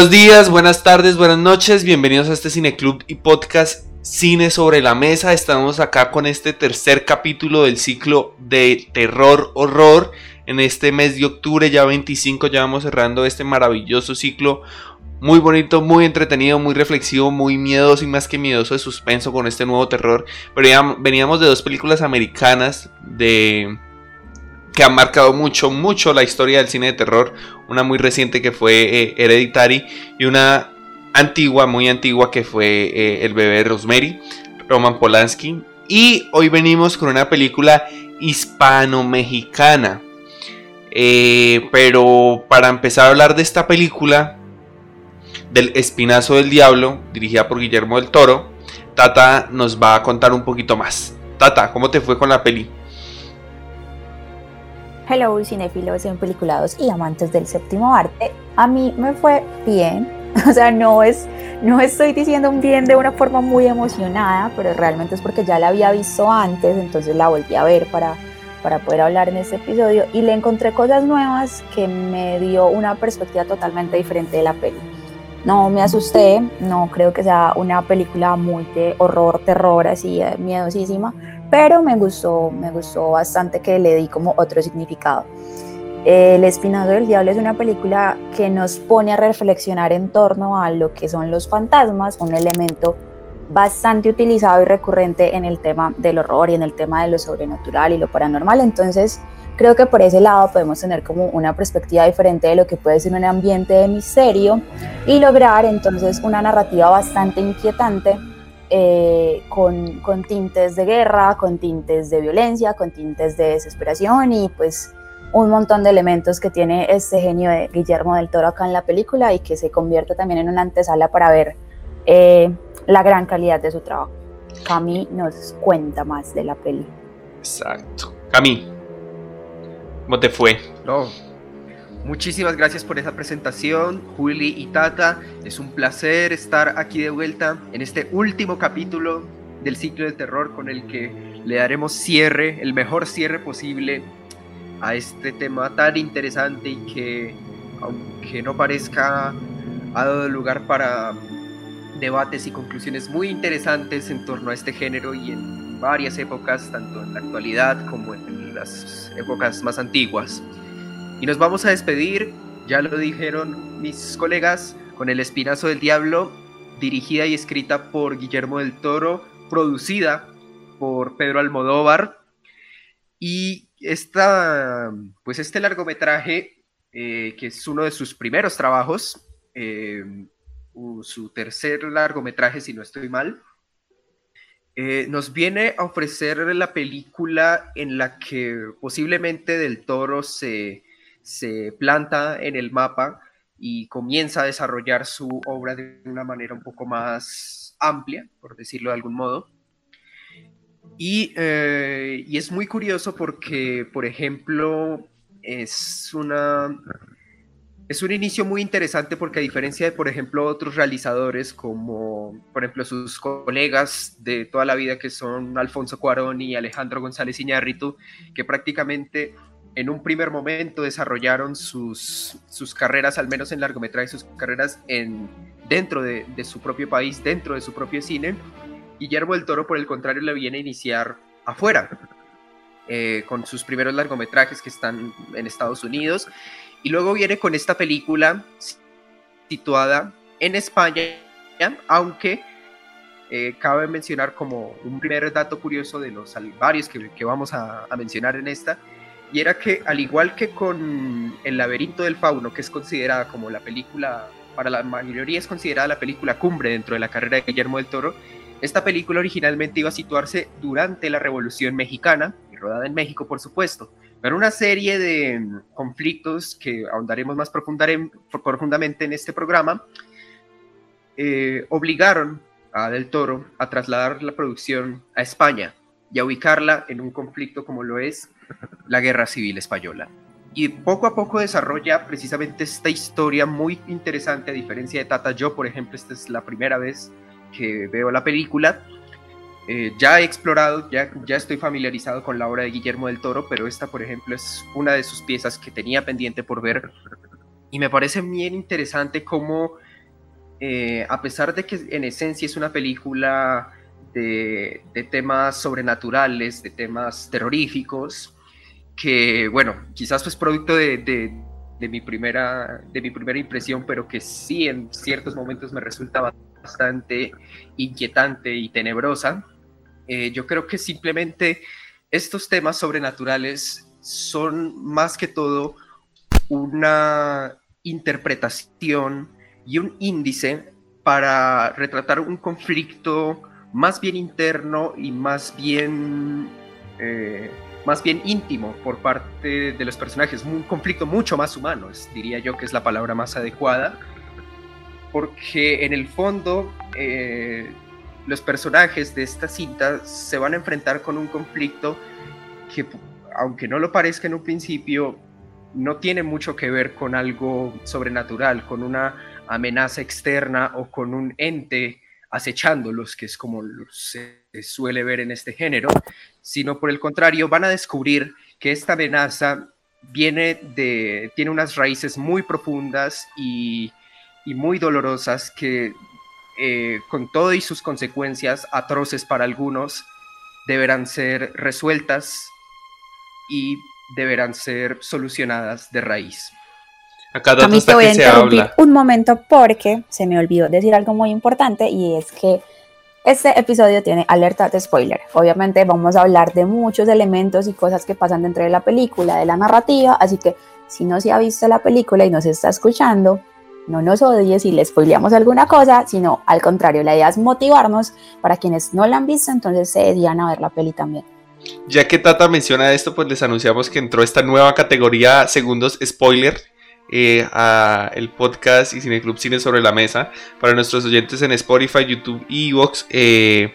Buenos días, buenas tardes, buenas noches, bienvenidos a este Cineclub y podcast Cine sobre la Mesa. Estamos acá con este tercer capítulo del ciclo de terror horror. En este mes de octubre, ya 25, ya vamos cerrando este maravilloso ciclo. Muy bonito, muy entretenido, muy reflexivo, muy miedoso y más que miedoso de suspenso con este nuevo terror. Pero ya veníamos de dos películas americanas de que han marcado mucho, mucho la historia del cine de terror. Una muy reciente que fue eh, Hereditary y una antigua, muy antigua que fue eh, El bebé Rosemary, Roman Polanski. Y hoy venimos con una película hispano-mexicana. Eh, pero para empezar a hablar de esta película, del Espinazo del Diablo, dirigida por Guillermo del Toro, Tata nos va a contar un poquito más. Tata, ¿cómo te fue con la peli? Hello, cinéfilos, peliculados y amantes del séptimo arte. A mí me fue bien. O sea, no es, no estoy diciendo un bien de una forma muy emocionada, pero realmente es porque ya la había visto antes, entonces la volví a ver para, para poder hablar en este episodio y le encontré cosas nuevas que me dio una perspectiva totalmente diferente de la peli. No me asusté, no creo que sea una película muy de horror, terror, así eh, miedosísima, pero me gustó, me gustó bastante que le di como otro significado. El Espinazo del Diablo es una película que nos pone a reflexionar en torno a lo que son los fantasmas, un elemento bastante utilizado y recurrente en el tema del horror y en el tema de lo sobrenatural y lo paranormal. Entonces, creo que por ese lado podemos tener como una perspectiva diferente de lo que puede ser un ambiente de misterio y lograr entonces una narrativa bastante inquietante eh, con, con, tintes de guerra, con tintes de violencia, con tintes de desesperación y pues un montón de elementos que tiene este genio de Guillermo del Toro acá en la película y que se convierte también en una antesala para ver eh, la gran calidad de su trabajo. Cami nos cuenta más de la peli. Exacto. Cami, ¿cómo te fue? No, Muchísimas gracias por esa presentación, Juli y Tata. Es un placer estar aquí de vuelta en este último capítulo del ciclo de terror con el que le daremos cierre, el mejor cierre posible a este tema tan interesante y que, aunque no parezca, ha dado lugar para debates y conclusiones muy interesantes en torno a este género y en varias épocas, tanto en la actualidad como en las épocas más antiguas. Y nos vamos a despedir, ya lo dijeron mis colegas, con El Espinazo del Diablo, dirigida y escrita por Guillermo del Toro, producida por Pedro Almodóvar. Y esta, pues este largometraje, eh, que es uno de sus primeros trabajos, eh, su tercer largometraje, si no estoy mal, eh, nos viene a ofrecer la película en la que posiblemente del Toro se se planta en el mapa y comienza a desarrollar su obra de una manera un poco más amplia, por decirlo de algún modo. Y, eh, es muy curioso porque, por ejemplo, es una... Es un inicio muy interesante porque a diferencia de, por ejemplo, otros realizadores como, por ejemplo, sus colegas de toda la vida que son Alfonso Cuarón y Alejandro González Iñárritu, que prácticamente en un primer momento desarrollaron sus, sus carreras, al menos en largometraje, sus carreras en, dentro de, su propio país, dentro de su propio cine. Guillermo del Toro, por el contrario, le viene a iniciar afuera, eh, con sus primeros largometrajes que están en Estados Unidos. Y luego viene con esta película situada en España, aunque eh, cabe mencionar como un primer dato curioso de los varios que, que vamos a, a mencionar en esta, y era que al igual que con El laberinto del fauno, que es considerada como la película, para la mayoría es considerada la película cumbre dentro de la carrera de Guillermo del Toro, esta película originalmente iba a situarse durante la Revolución Mexicana, y rodada en México por supuesto, pero una serie de conflictos que ahondaremos más profundamente en este programa, eh, obligaron a Del Toro a trasladar la producción a España y a ubicarla en un conflicto como lo es la Guerra Civil Española. Y poco a poco desarrolla precisamente esta historia muy interesante, a diferencia de Tata. Yo, por ejemplo, esta es la primera vez que veo la película. Eh, ya he explorado, ya, ya estoy familiarizado con la obra de Guillermo del Toro, pero esta, por ejemplo, es una de sus piezas que tenía pendiente por ver Y me parece bien interesante cómo, eh, a pesar de que en esencia es una película de, temas sobrenaturales, de temas terroríficos, que, bueno, quizás es producto de, mi primera, de mi primera impresión, pero que sí en ciertos momentos me resulta bastante inquietante y tenebrosa. Eh, yo creo que simplemente estos temas sobrenaturales son más que todo una interpretación y un índice para retratar un conflicto más bien interno y más bien, eh, más bien íntimo por parte de los personajes, un conflicto mucho más humano, diría yo que es la palabra más adecuada, porque en el fondo eh, los personajes de esta cinta se van a enfrentar con un conflicto que, aunque no lo parezca en un principio, no tiene mucho que ver con algo sobrenatural, con una amenaza externa o con un ente acechándolos, que es como se suele ver en este género, sino por el contrario, van a descubrir que esta amenaza viene de, tiene unas raíces muy profundas y, muy dolorosas que eh, con todo y sus consecuencias atroces para algunos, deberán ser resueltas y deberán ser solucionadas de raíz. Acá mí te voy a interrumpir un momento porque se me olvidó decir algo muy importante y es que este episodio tiene alerta de spoiler. Obviamente vamos a hablar de muchos elementos y cosas que pasan dentro de la película, de la narrativa, así que si no se ha visto la película y no se está escuchando, no nos odies si le spoileamos alguna cosa, sino al contrario, la idea es motivarnos para quienes no la han visto, entonces se dedican a ver la peli también. Ya que Tata menciona esto, pues les anunciamos que entró esta nueva categoría segundos spoiler eh, a el podcast y Cineclub Cine sobre la mesa. Para nuestros oyentes en Spotify, YouTube y Evox, eh,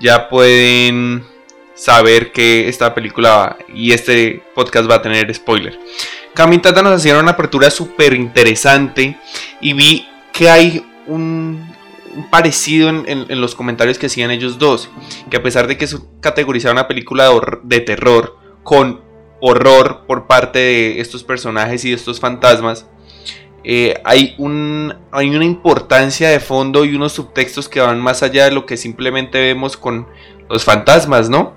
ya pueden saber que esta película y este podcast va a tener spoiler. Tata nos hacían una apertura súper interesante y vi que hay un, parecido en, los comentarios que hacían ellos dos, que a pesar de que es categorizada una película de terror con horror por parte de estos personajes y de estos fantasmas, eh, hay, un, hay una importancia de fondo y unos subtextos que van más allá de lo que simplemente vemos con los fantasmas, ¿no?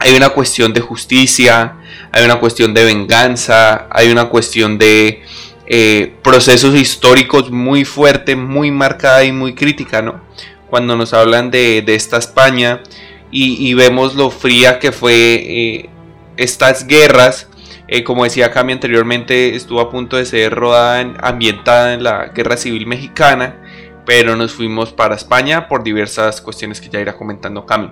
Hay una cuestión de justicia, hay una cuestión de venganza, hay una cuestión de eh, procesos históricos muy fuerte, muy marcada y muy crítica, ¿no? Cuando nos hablan de, esta España y, vemos lo fría que fue eh, estas guerras, eh, como decía Cami anteriormente, estuvo a punto de ser rodada, ambientada en la Guerra Civil Mexicana, pero nos fuimos para España por diversas cuestiones que ya irá comentando Cami.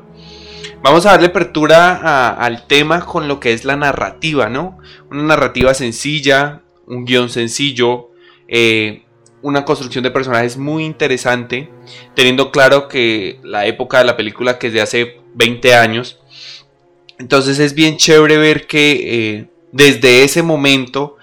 Vamos a darle apertura al tema con lo que es la narrativa, ¿no? Una narrativa sencilla, un guion sencillo, eh, una construcción de personajes muy interesante, teniendo claro que la época de la película que es de hace 20 años, entonces es bien chévere ver que eh, desde ese momento,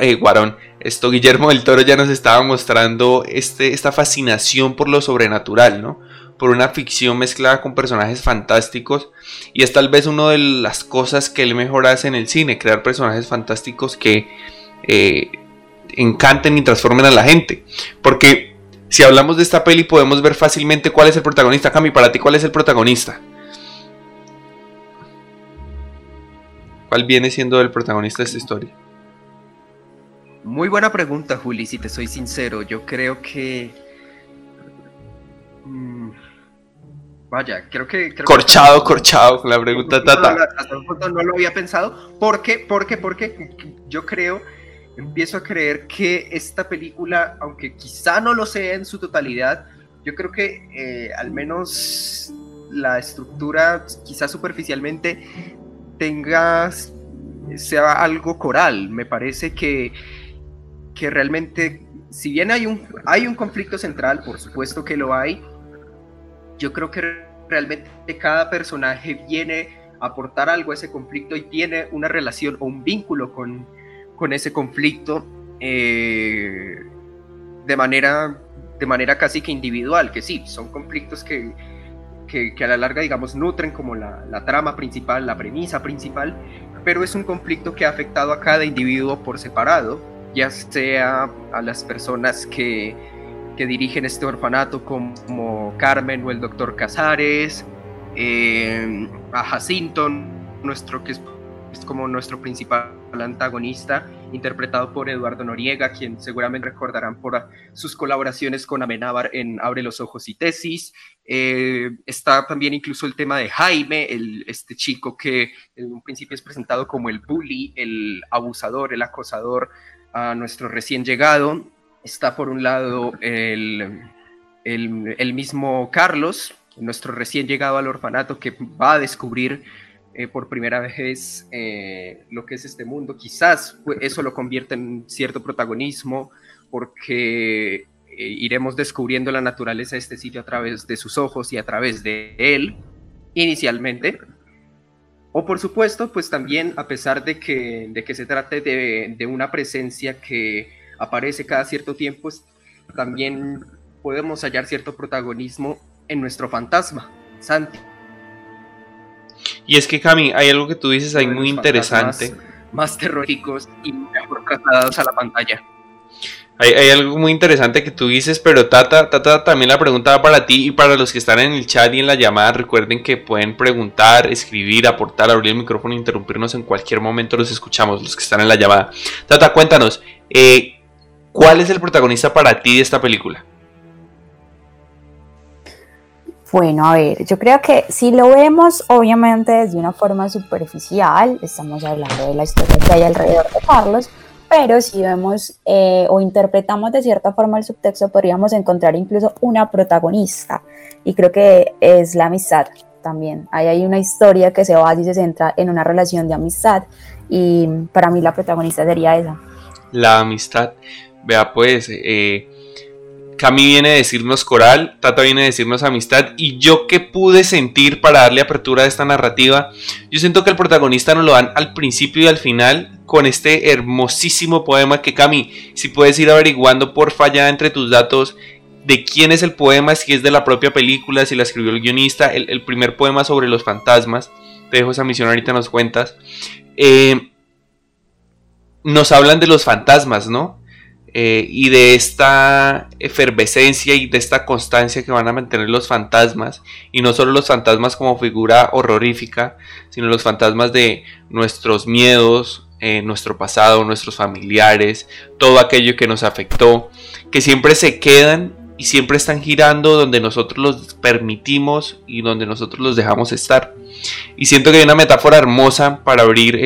eh, Guarón, esto Guillermo del Toro ya nos estaba mostrando este, esta fascinación por lo sobrenatural, ¿no? Por una ficción mezclada con personajes fantásticos. Y es tal vez una de las cosas que él mejor hace en el cine, crear personajes fantásticos que eh, encanten y transformen a la gente. Porque si hablamos de esta peli podemos ver fácilmente cuál es el protagonista. Cami, para ti, ¿cuál es el protagonista? ¿Cuál viene siendo el protagonista de esta historia? Muy buena pregunta, Juli, si te soy sincero. Yo creo que... Mm, vaya, creo que... corchado, corchado con la pregunta Tata. hasta un punto no lo había pensado. ¿Por qué? Porque, porque yo creo, empiezo a creer que esta película, aunque quizá no lo sea en su totalidad, yo creo que eh, al menos la estructura, quizá superficialmente, tengas, sea algo coral. Me parece que, que realmente, si bien hay un, hay un conflicto central, por supuesto que lo hay, yo creo que realmente cada personaje viene a aportar algo a ese conflicto y tiene una relación o un vínculo con, con ese conflicto eh, de, manera, de manera casi que individual, que sí, son conflictos que, que, a la larga, digamos, nutren como la, trama principal, la premisa principal, pero es un conflicto que ha afectado a cada individuo por separado ya sea a las personas que, que dirigen este orfanato como Carmen o el doctor Casares, eh, a Jacinto, nuestro que es como nuestro principal antagonista, interpretado por Eduardo Noriega, quien seguramente recordarán por sus colaboraciones con Amenábar en Abre los Ojos y Tesis. Eh, está también incluso el tema de Jaime, el, este chico que en un principio es presentado como el bully, el abusador, el acosador a nuestro recién llegado. Está por un lado el, el mismo Carlos, nuestro recién llegado al orfanato que va a descubrir eh, por primera vez eh, lo que es este mundo. Quizás eso lo convierte en cierto protagonismo porque eh, iremos descubriendo la naturaleza de este sitio a través de sus ojos y a través de él inicialmente. O por supuesto, pues también a pesar de que, de que se trate de, de una presencia que aparece cada cierto tiempo, también podemos hallar cierto protagonismo en nuestro fantasma, Santi. Y es que, Cami, hay algo que tú dices ahí muy interesante. Más, terroríficos y mejor trasladados a la pantalla. Hay, algo muy interesante que tú dices, pero Tata, Tata también la pregunta va para ti y para los que están en el chat y en la llamada. Recuerden que pueden preguntar, escribir, aportar, abrir el micrófono, interrumpirnos en cualquier momento. Los escuchamos, los que están en la llamada. Tata, cuéntanos, eh, ¿cuál es el protagonista para ti de esta película? Bueno, a ver, yo creo que si lo vemos obviamente desde una forma superficial, estamos hablando de la historia que hay alrededor de Carlos, pero si vemos eh, o interpretamos de cierta forma el subtexto, podríamos encontrar incluso una protagonista, y creo que es la amistad también. Ahí hay una historia que se basa y se centra en una relación de amistad, y para mí la protagonista sería esa. La amistad. Vea pues, eh, Cami viene a decirnos coral, Tata viene a decirnos amistad y yo que pude sentir para darle apertura a esta narrativa, yo siento que el protagonista nos lo dan al principio y al final con este hermosísimo poema que Cami, si puedes ir averiguando por falla entre tus datos de quién es el poema, si es de la propia película, si la escribió el guionista, el, primer poema sobre los fantasmas, te dejo esa misión ahorita nos cuentas, eh, nos hablan de los fantasmas, ¿no? Eh, y de esta efervescencia y de esta constancia que van a mantener los fantasmas, y no solo los fantasmas como figura horrorífica, sino los fantasmas de nuestros miedos, eh, nuestro pasado, nuestros familiares, todo aquello que nos afectó, que siempre se quedan y siempre están girando donde nosotros los permitimos y donde nosotros los dejamos estar. Y siento que hay una metáfora hermosa para abrir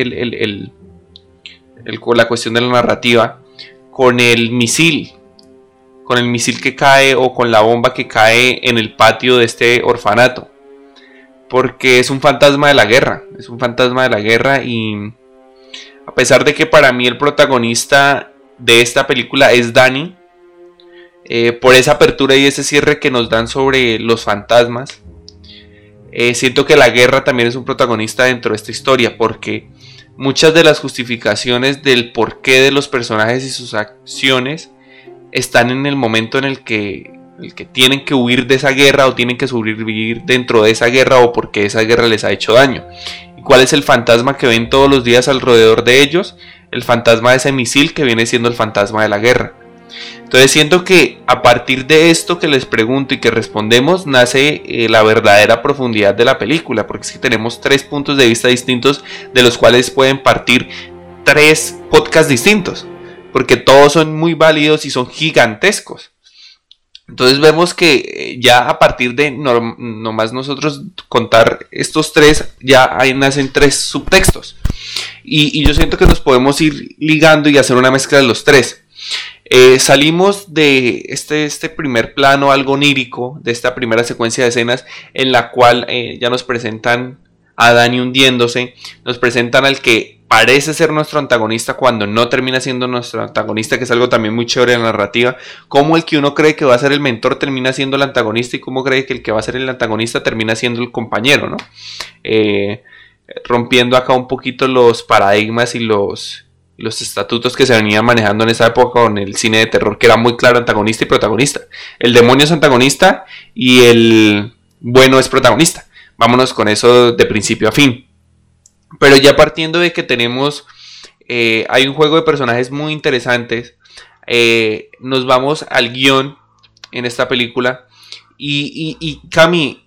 la cuestión de la narrativa con el misil, con el misil que cae o con la bomba que cae en el patio de este orfanato. Porque es un fantasma de la guerra, es un fantasma de la guerra y a pesar de que para mí el protagonista de esta película es Danny, eh, por esa apertura y ese cierre que nos dan sobre los fantasmas, eh, siento que la guerra también es un protagonista dentro de esta historia porque muchas de las justificaciones del porqué de los personajes y sus acciones están en el momento en el que, el que tienen que huir de esa guerra o tienen que sobrevivir dentro de esa guerra o porque esa guerra les ha hecho daño. ¿Y cuál es el fantasma que ven todos los días alrededor de ellos? El fantasma de ese misil que viene siendo el fantasma de la guerra. Entonces siento que a partir de esto que les pregunto y que respondemos nace eh, la verdadera profundidad de la película, porque es que tenemos tres puntos de vista distintos de los cuales pueden partir tres podcasts distintos, porque todos son muy válidos y son gigantescos. Entonces vemos que eh, ya a partir de nomás nosotros contar estos tres, ya ahí nacen tres subtextos. Y, y yo siento que nos podemos ir ligando y hacer una mezcla de los tres. Eh, salimos de este, este primer plano algo onírico, de esta primera secuencia de escenas en la cual eh, ya nos presentan a Dani hundiéndose, nos presentan al que parece ser nuestro antagonista cuando no termina siendo nuestro antagonista, que es algo también muy chévere en la narrativa, como el que uno cree que va a ser el mentor termina siendo el antagonista y cómo cree que el que va a ser el antagonista termina siendo el compañero, ¿no? Eh, rompiendo acá un poquito los paradigmas y los, los estatutos que se venían manejando en esa época con el cine de terror, que era muy claro antagonista y protagonista. El demonio es antagonista y el bueno es protagonista. Vámonos con eso de principio a fin. Pero ya partiendo de que tenemos Eh, hay un juego de personajes muy interesantes. Eh, nos vamos al guion en esta película. Y, y, y Cami,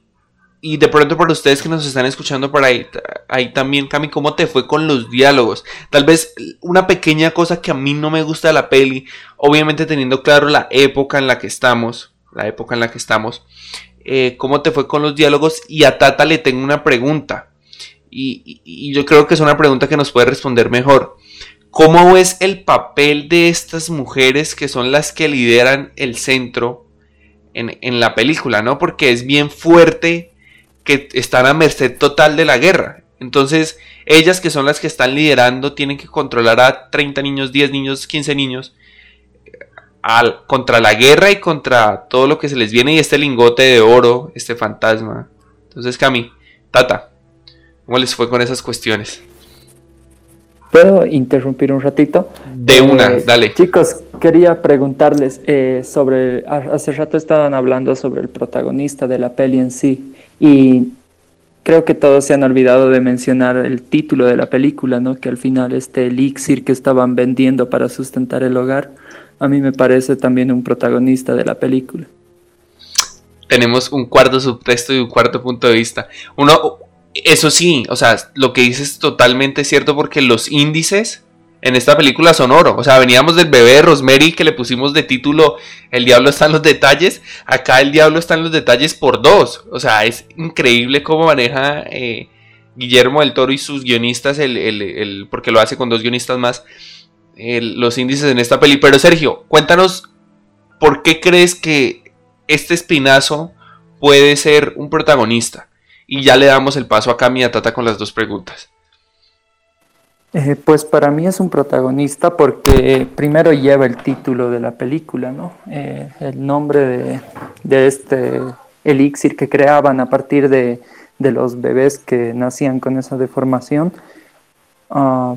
y de pronto para ustedes que nos están escuchando por ahí, ahí también, Cami, ¿cómo te fue con los diálogos? Tal vez una pequeña cosa que a mí no me gusta de la peli, obviamente teniendo claro la época en la que estamos, la época en la que estamos, eh, ¿cómo te fue con los diálogos? Y a Tata le tengo una pregunta, y, y yo creo que es una pregunta que nos puede responder mejor. ¿Cómo es el papel de estas mujeres que son las que lideran el centro en, en la película, ¿no? Porque es bien fuerte que están a merced total de la guerra. Entonces, ellas que son las que están liderando tienen que controlar a 30 niños, 10 niños, 15 niños al, contra la guerra y contra todo lo que se les viene y este lingote de oro, este fantasma. Entonces, Cami, Tata, ¿cómo les fue con esas cuestiones? ¿Puedo interrumpir un ratito? De una, eh, dale. Chicos, quería preguntarles eh, sobre, hace rato estaban hablando sobre el protagonista de la peli en sí. Y creo que todos se han olvidado de mencionar el título de la película, ¿no? Que al final este elixir que estaban vendiendo para sustentar el hogar, a mí me parece también un protagonista de la película. Tenemos un cuarto subtexto y un cuarto punto de vista. Uno, eso sí, o sea, lo que dices es totalmente cierto porque los índices en esta película son oro. O sea, veníamos del bebé de Rosemary que le pusimos de título El diablo está en los detalles. Acá el diablo está en los detalles por dos. O sea, es increíble cómo maneja eh, Guillermo del Toro y sus guionistas, el, porque lo hace con dos guionistas más, los índices en esta peli. Pero Sergio, cuéntanos por qué crees que este espinazo puede ser un protagonista. Y ya le damos el paso a Cami Tata con las dos preguntas. Eh, pues para mí es un protagonista porque primero lleva el título de la película, ¿no? Eh, el nombre de, este elixir que creaban a partir de, los bebés que nacían con esa deformación. Ah,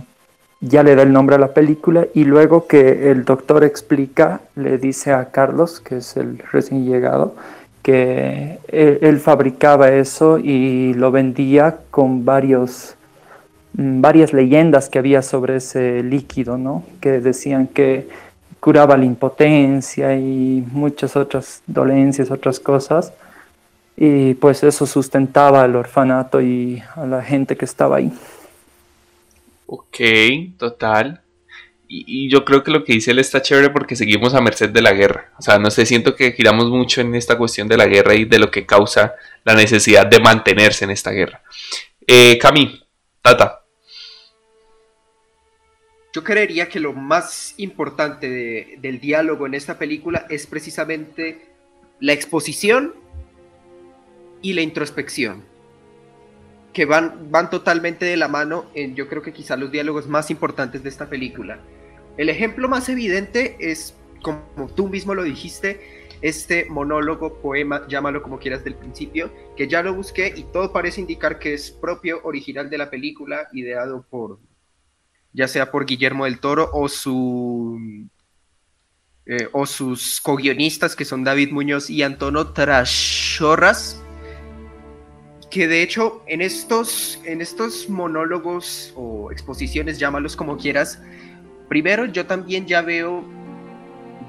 ya le da el nombre a la película y luego que el doctor explica, le dice a Carlos, que es el recién llegado, que él fabricaba eso y lo vendía con varios varias leyendas que había sobre ese líquido, ¿no? Que decían que curaba la impotencia y muchas otras dolencias, otras cosas. Y pues eso sustentaba al orfanato y a la gente que estaba ahí. Ok, total. Y, yo creo que lo que dice él está chévere porque seguimos a merced de la guerra. O sea, no sé, siento que giramos mucho en esta cuestión de la guerra y de lo que causa la necesidad de mantenerse en esta guerra. Eh, Cami, Tata. Yo creería que lo más importante del diálogo en esta película es precisamente la exposición y la introspección, que van, van totalmente de la mano en yo creo que quizá los diálogos más importantes de esta película. El ejemplo más evidente es, como tú mismo lo dijiste, este monólogo, poema, llámalo como quieras del principio, que ya lo busqué y todo parece indicar que es propio, original de la película, ideado por ya sea por Guillermo del Toro o, su, eh, o sus co-guionistas, que son David Muñoz y Antonio Trashorras, que de hecho en estos, en estos monólogos o exposiciones, llámalos como quieras, primero yo también ya veo,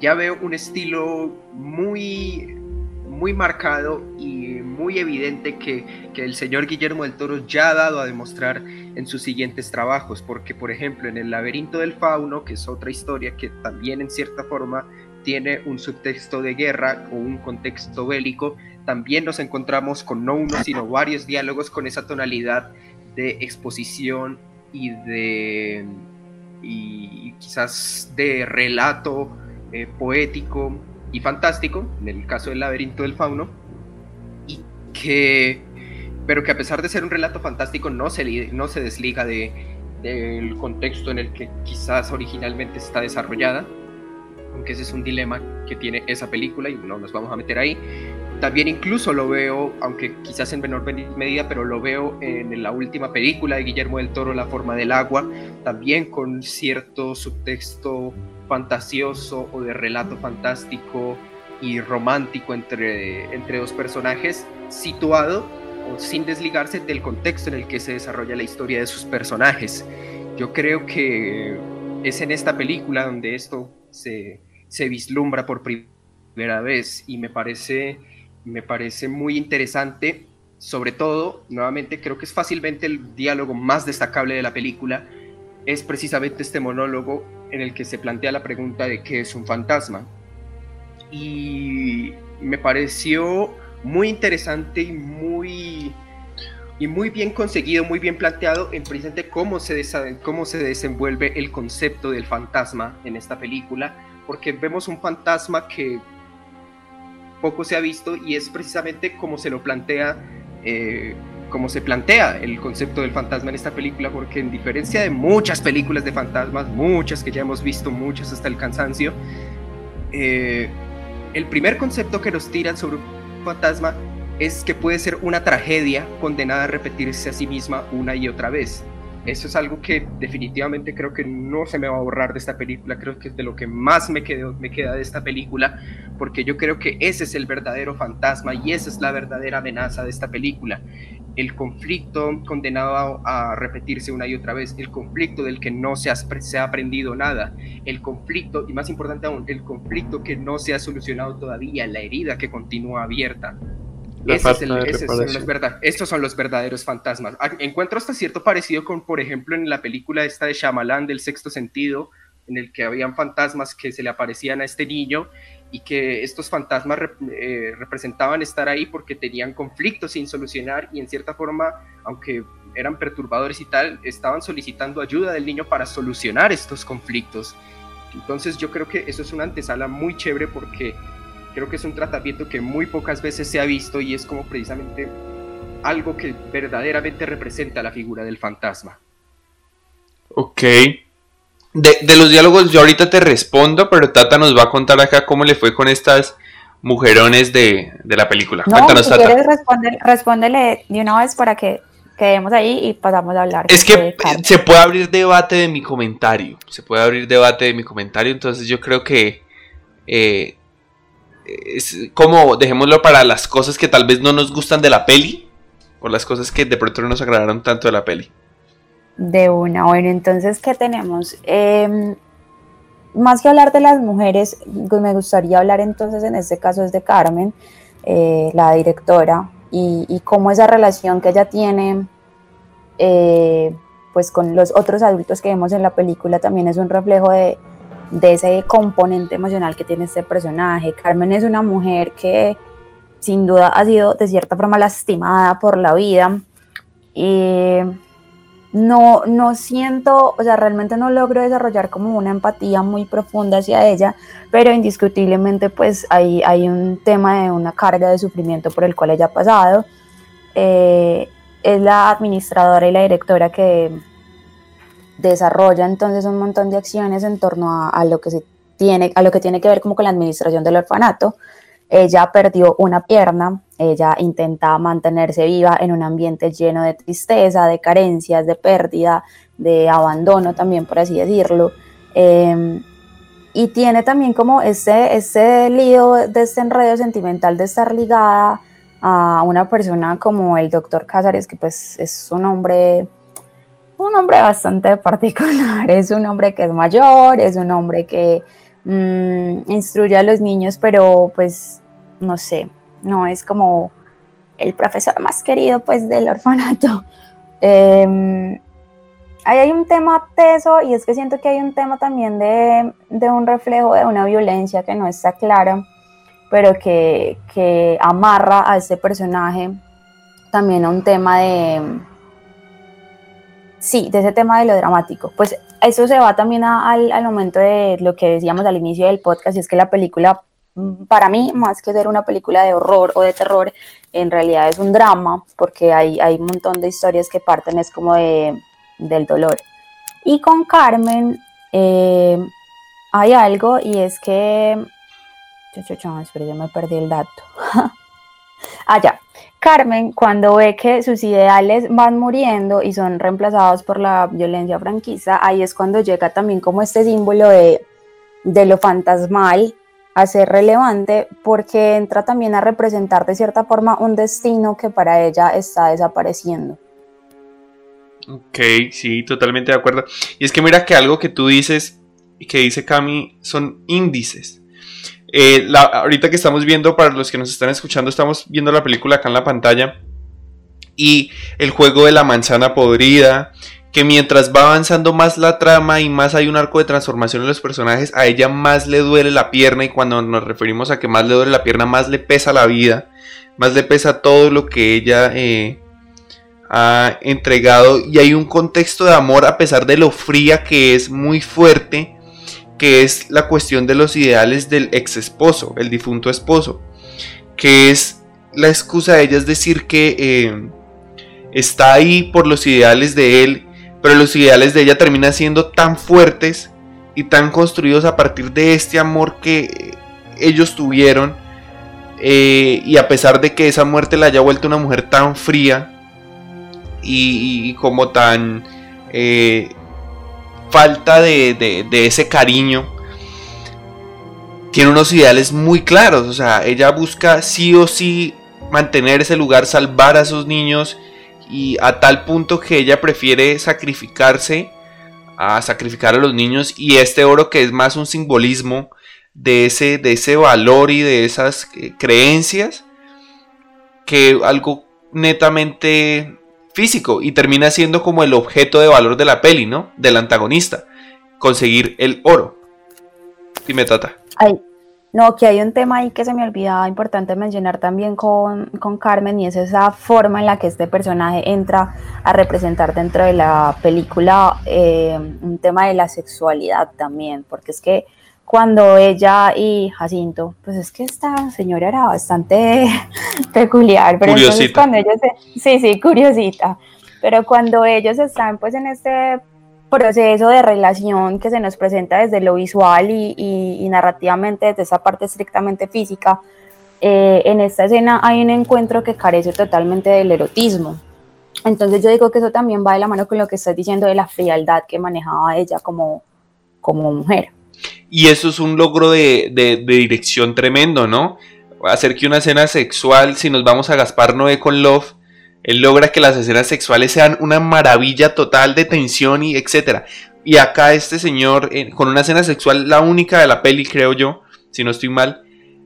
ya veo un estilo muy, muy marcado y muy evidente que, que el señor Guillermo del Toro ya ha dado a demostrar en sus siguientes trabajos, porque por ejemplo en El laberinto del fauno, que es otra historia que también en cierta forma tiene un subtexto de guerra o un contexto bélico, también nos encontramos con no uno, sino varios diálogos con esa tonalidad de exposición y de y quizás de relato eh, poético y fantástico, en el caso del laberinto del fauno, y que pero que a pesar de ser un relato fantástico no se, no se desliga de, del contexto en el que quizás originalmente está desarrollada, aunque ese es un dilema que tiene esa película y no nos vamos a meter ahí. También incluso lo veo, aunque quizás en menor medida, pero lo veo en la última película de Guillermo del Toro, La forma del agua, también con cierto subtexto fantasioso o de relato fantástico y romántico entre, entre dos personajes, situado sin desligarse del contexto en el que se desarrolla la historia de sus personajes. Yo creo que es en esta película donde esto se, se vislumbra por primera vez y me parece, me parece muy interesante. Sobre todo, nuevamente, creo que es fácilmente el diálogo más destacable de la película, es precisamente este monólogo en el que se plantea la pregunta de qué es un fantasma. Y me pareció muy interesante y muy, y muy bien conseguido, muy bien planteado en precisamente cómo se, cómo se desenvuelve el concepto del fantasma en esta película, porque vemos un fantasma que poco se ha visto y es precisamente como se lo plantea, eh, como se plantea el concepto del fantasma en esta película, porque en diferencia de muchas películas de fantasmas, muchas que ya hemos visto, muchas hasta el cansancio, eh, el primer concepto que nos tiran sobre un fantasma es que puede ser una tragedia condenada a repetirse a sí misma una y otra vez. Eso es algo que definitivamente creo que no se me va a borrar de esta película, creo que es de lo que más me, quedo, me queda de esta película, porque yo creo que ese es el verdadero fantasma y esa es la verdadera amenaza de esta película. El conflicto condenado a, repetirse una y otra vez, el conflicto del que no se ha, se ha aprendido nada, el conflicto, y más importante aún, el conflicto que no se ha solucionado todavía, la herida que continúa abierta estos son los verdaderos fantasmas. Ah, encuentro hasta cierto parecido con, por ejemplo, en la película esta de Shyamalan del sexto sentido, en el que habían fantasmas que se le aparecían a este niño y que estos fantasmas eh, representaban estar ahí porque tenían conflictos sin solucionar y en cierta forma, aunque eran perturbadores y tal, estaban solicitando ayuda del niño para solucionar estos conflictos. Entonces yo creo que eso es una antesala muy chévere porque creo que es un tratamiento que muy pocas veces se ha visto y es como precisamente algo que verdaderamente representa la figura del fantasma. Ok. De, los diálogos yo ahorita te respondo, pero Tata nos va a contar acá cómo le fue con estas mujerones de, la película. No, Cuéntanos, si quieres respóndele de una vez para que quedemos ahí y pasamos a hablar. Es que se puede abrir debate de mi comentario. Se puede abrir debate de mi comentario. Entonces yo creo que eh, es como dejémoslo para las cosas que tal vez no nos gustan de la peli o las cosas que de pronto no nos agradaron tanto de la peli. De una, bueno, entonces, ¿qué tenemos? Em, más que hablar de las mujeres, pues me gustaría hablar entonces en este caso es de Carmen, eh, la directora, y, cómo esa relación que ella tiene eh, pues con los otros adultos que vemos en la película también es un reflejo de, de ese componente emocional que tiene este personaje. Carmen es una mujer que sin duda ha sido de cierta forma lastimada por la vida no, no siento, o sea, realmente no logro desarrollar como una empatía muy profunda hacia ella, pero indiscutiblemente pues hay, hay un tema de una carga de sufrimiento por el cual ella ha pasado. Eh, es la administradora y la directora que desarrolla entonces un montón de acciones en torno a, lo que se tiene, a lo que tiene que ver como con la administración del orfanato. Ella perdió una pierna, ella intenta mantenerse viva en un ambiente lleno de tristeza, de carencias, de pérdida, de abandono también, por así decirlo. Em, y tiene también como ese, ese lío de enredo sentimental de estar ligada a una persona como el doctor Cázares, que pues es un hombre un hombre bastante particular, es un hombre que es mayor, es un hombre que mm, instruye a los niños, pero pues no sé, no es como el profesor más querido pues del orfanato. Em, ahí hay un tema teso y es que siento que hay un tema también de, de un reflejo de una violencia que no está clara, pero que, que amarra a este personaje también a un tema de Sí, de ese tema de lo dramático. Pues eso se va también al, al, momento de lo que decíamos al inicio del podcast, es que la película, mm, para mí, más que ser una película de horror o de terror, en realidad es un drama, porque hay, hay un montón de historias que parten es como de, del dolor. Y con Carmen eh, hay algo, y es que... Espera, ya me perdí el dato. ah. Carmen, cuando ve que sus ideales van muriendo y son reemplazados por la violencia franquista, ahí es cuando llega también como este símbolo de, lo fantasmal a ser relevante porque entra también a representar de cierta forma un destino que para ella está desapareciendo. Ok, sí, totalmente de acuerdo. Y es que mira que algo que tú dices y que dice Cami son índices. Eh, ahorita que estamos viendo, para los que nos están escuchando, estamos viendo la película acá en la pantalla. Y el juego de la manzana podrida, que mientras va avanzando más la trama y más hay un arco de transformación en los personajes, a ella más le duele la pierna y cuando nos referimos a que más le duele la pierna, más le pesa la vida, más le pesa todo lo que ella eh, ha entregado y hay un contexto de amor a pesar de lo fría que es muy fuerte, que es la cuestión de los ideales del ex esposo, el difunto esposo, que es la excusa de ella es decir que eh, está ahí por los ideales de él pero los ideales de ella terminan siendo tan fuertes y tan construidos a partir de este amor que ellos tuvieron. Eh, y a pesar de que esa muerte la haya vuelto una mujer tan fría y, como tan eh, falta de, de ese cariño, tiene unos ideales muy claros. O sea, ella busca sí o sí mantener ese lugar, salvar a esos niños y a tal punto que ella prefiere sacrificarse a sacrificar a los niños y este oro que es más un simbolismo de ese, de ese valor y de esas eh, creencias que algo netamente físico y termina siendo como el objeto de valor de la peli, ¿no? Del antagonista, conseguir el oro. Dime, Tata. Ay, no, que hay un tema ahí que se me olvidaba importante mencionar también con, Carmen y es esa forma en la que este personaje entra a representar dentro de la película eh, un tema de la sexualidad también, porque es que cuando ella y Jacinto, pues es que esta señora era bastante peculiar, pero entonces cuando ellos, sí, sí, curiosita, pero cuando ellos están pues en este proceso de relación que se nos presenta desde lo visual y, narrativamente desde esa parte estrictamente física, eh, en esta escena hay un encuentro que carece totalmente del erotismo. Entonces yo digo que eso también va de la mano con lo que estás diciendo de la frialdad que manejaba ella como, como mujer. Y eso es un logro de, de, dirección tremendo, ¿no? Hacer que una escena sexual, si nos vamos a Gaspar Noé con Love, él logra que las escenas sexuales sean una maravilla total de tensión y etcétera. Y acá este señor, con una escena sexual, la única de la peli, creo yo, si no estoy mal,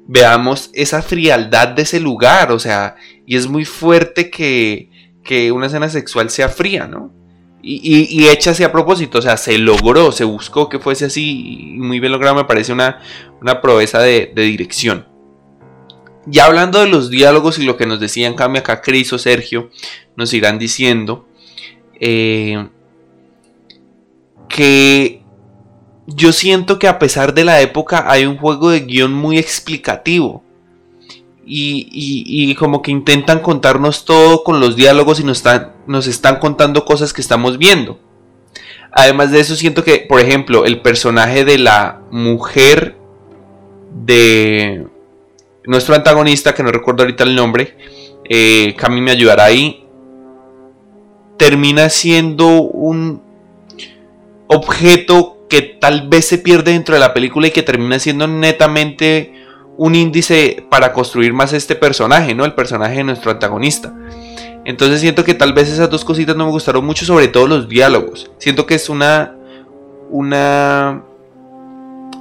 veamos esa frialdad de ese lugar, o sea, y es muy fuerte que, que una escena sexual sea fría, ¿no? Y, y, hecha así a propósito, o sea, se logró, se buscó que fuese así, y muy bien logrado, me parece una, una proeza de dirección. Ya hablando de los diálogos y lo que nos decían cambia acá Cris o Sergio, nos irán diciendo eh, que yo siento que a pesar de la época hay un juego de guion muy explicativo. Y, como que intentan contarnos todo con los diálogos y nos están, nos están contando cosas que estamos viendo. Además de eso, siento que, por ejemplo, el personaje de la mujer de, nuestro antagonista, que no recuerdo ahorita el nombre, eh, me ayudará ahí, termina siendo un objeto que tal vez se pierde dentro de la película y que termina siendo netamente un índice para construir más este personaje, ¿no? El personaje de nuestro antagonista. Entonces siento que tal vez esas dos cositas no me gustaron mucho, sobre todo los diálogos. Siento que es una una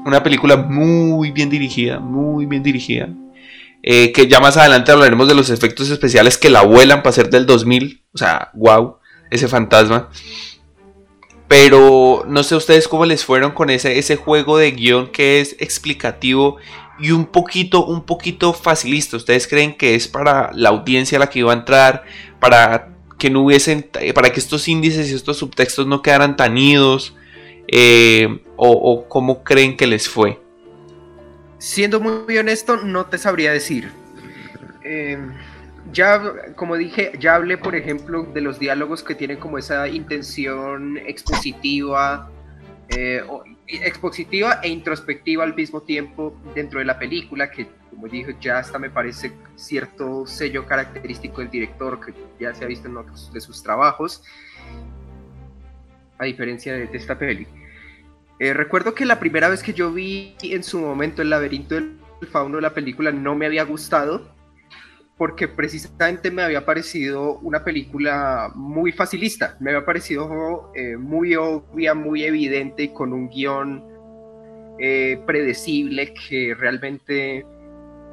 una película muy bien dirigida, muy bien dirigida. Eh, que ya más adelante hablaremos de los efectos especiales que la vuelan para ser del 2000. O sea, wow, ese fantasma. Pero no sé ustedes cómo les fueron con ese, ese juego de guion que es explicativo y un poquito, un poquito facilista. ¿Ustedes creen que es para la audiencia a la que iba a entrar? Para que no hubiesen, para que estos índices y estos subtextos no quedaran tan idos. Eh, o, o cómo creen que les fue? Siendo muy honesto, no te sabría decir. Eh, ya, como dije, ya hablé, por ejemplo, de los diálogos que tienen como esa intención expositiva, eh, expositiva e introspectiva al mismo tiempo dentro de la película, que como dije, ya hasta me parece cierto sello característico del director que ya se ha visto en otros de sus trabajos, a diferencia de, de esta peli. Eh, recuerdo que la primera vez que yo vi en su momento el laberinto del fauno de la película no me había gustado. Porque precisamente me había parecido una película muy facilista, me había parecido eh, muy obvia, muy evidente y con un guion eh, predecible que realmente,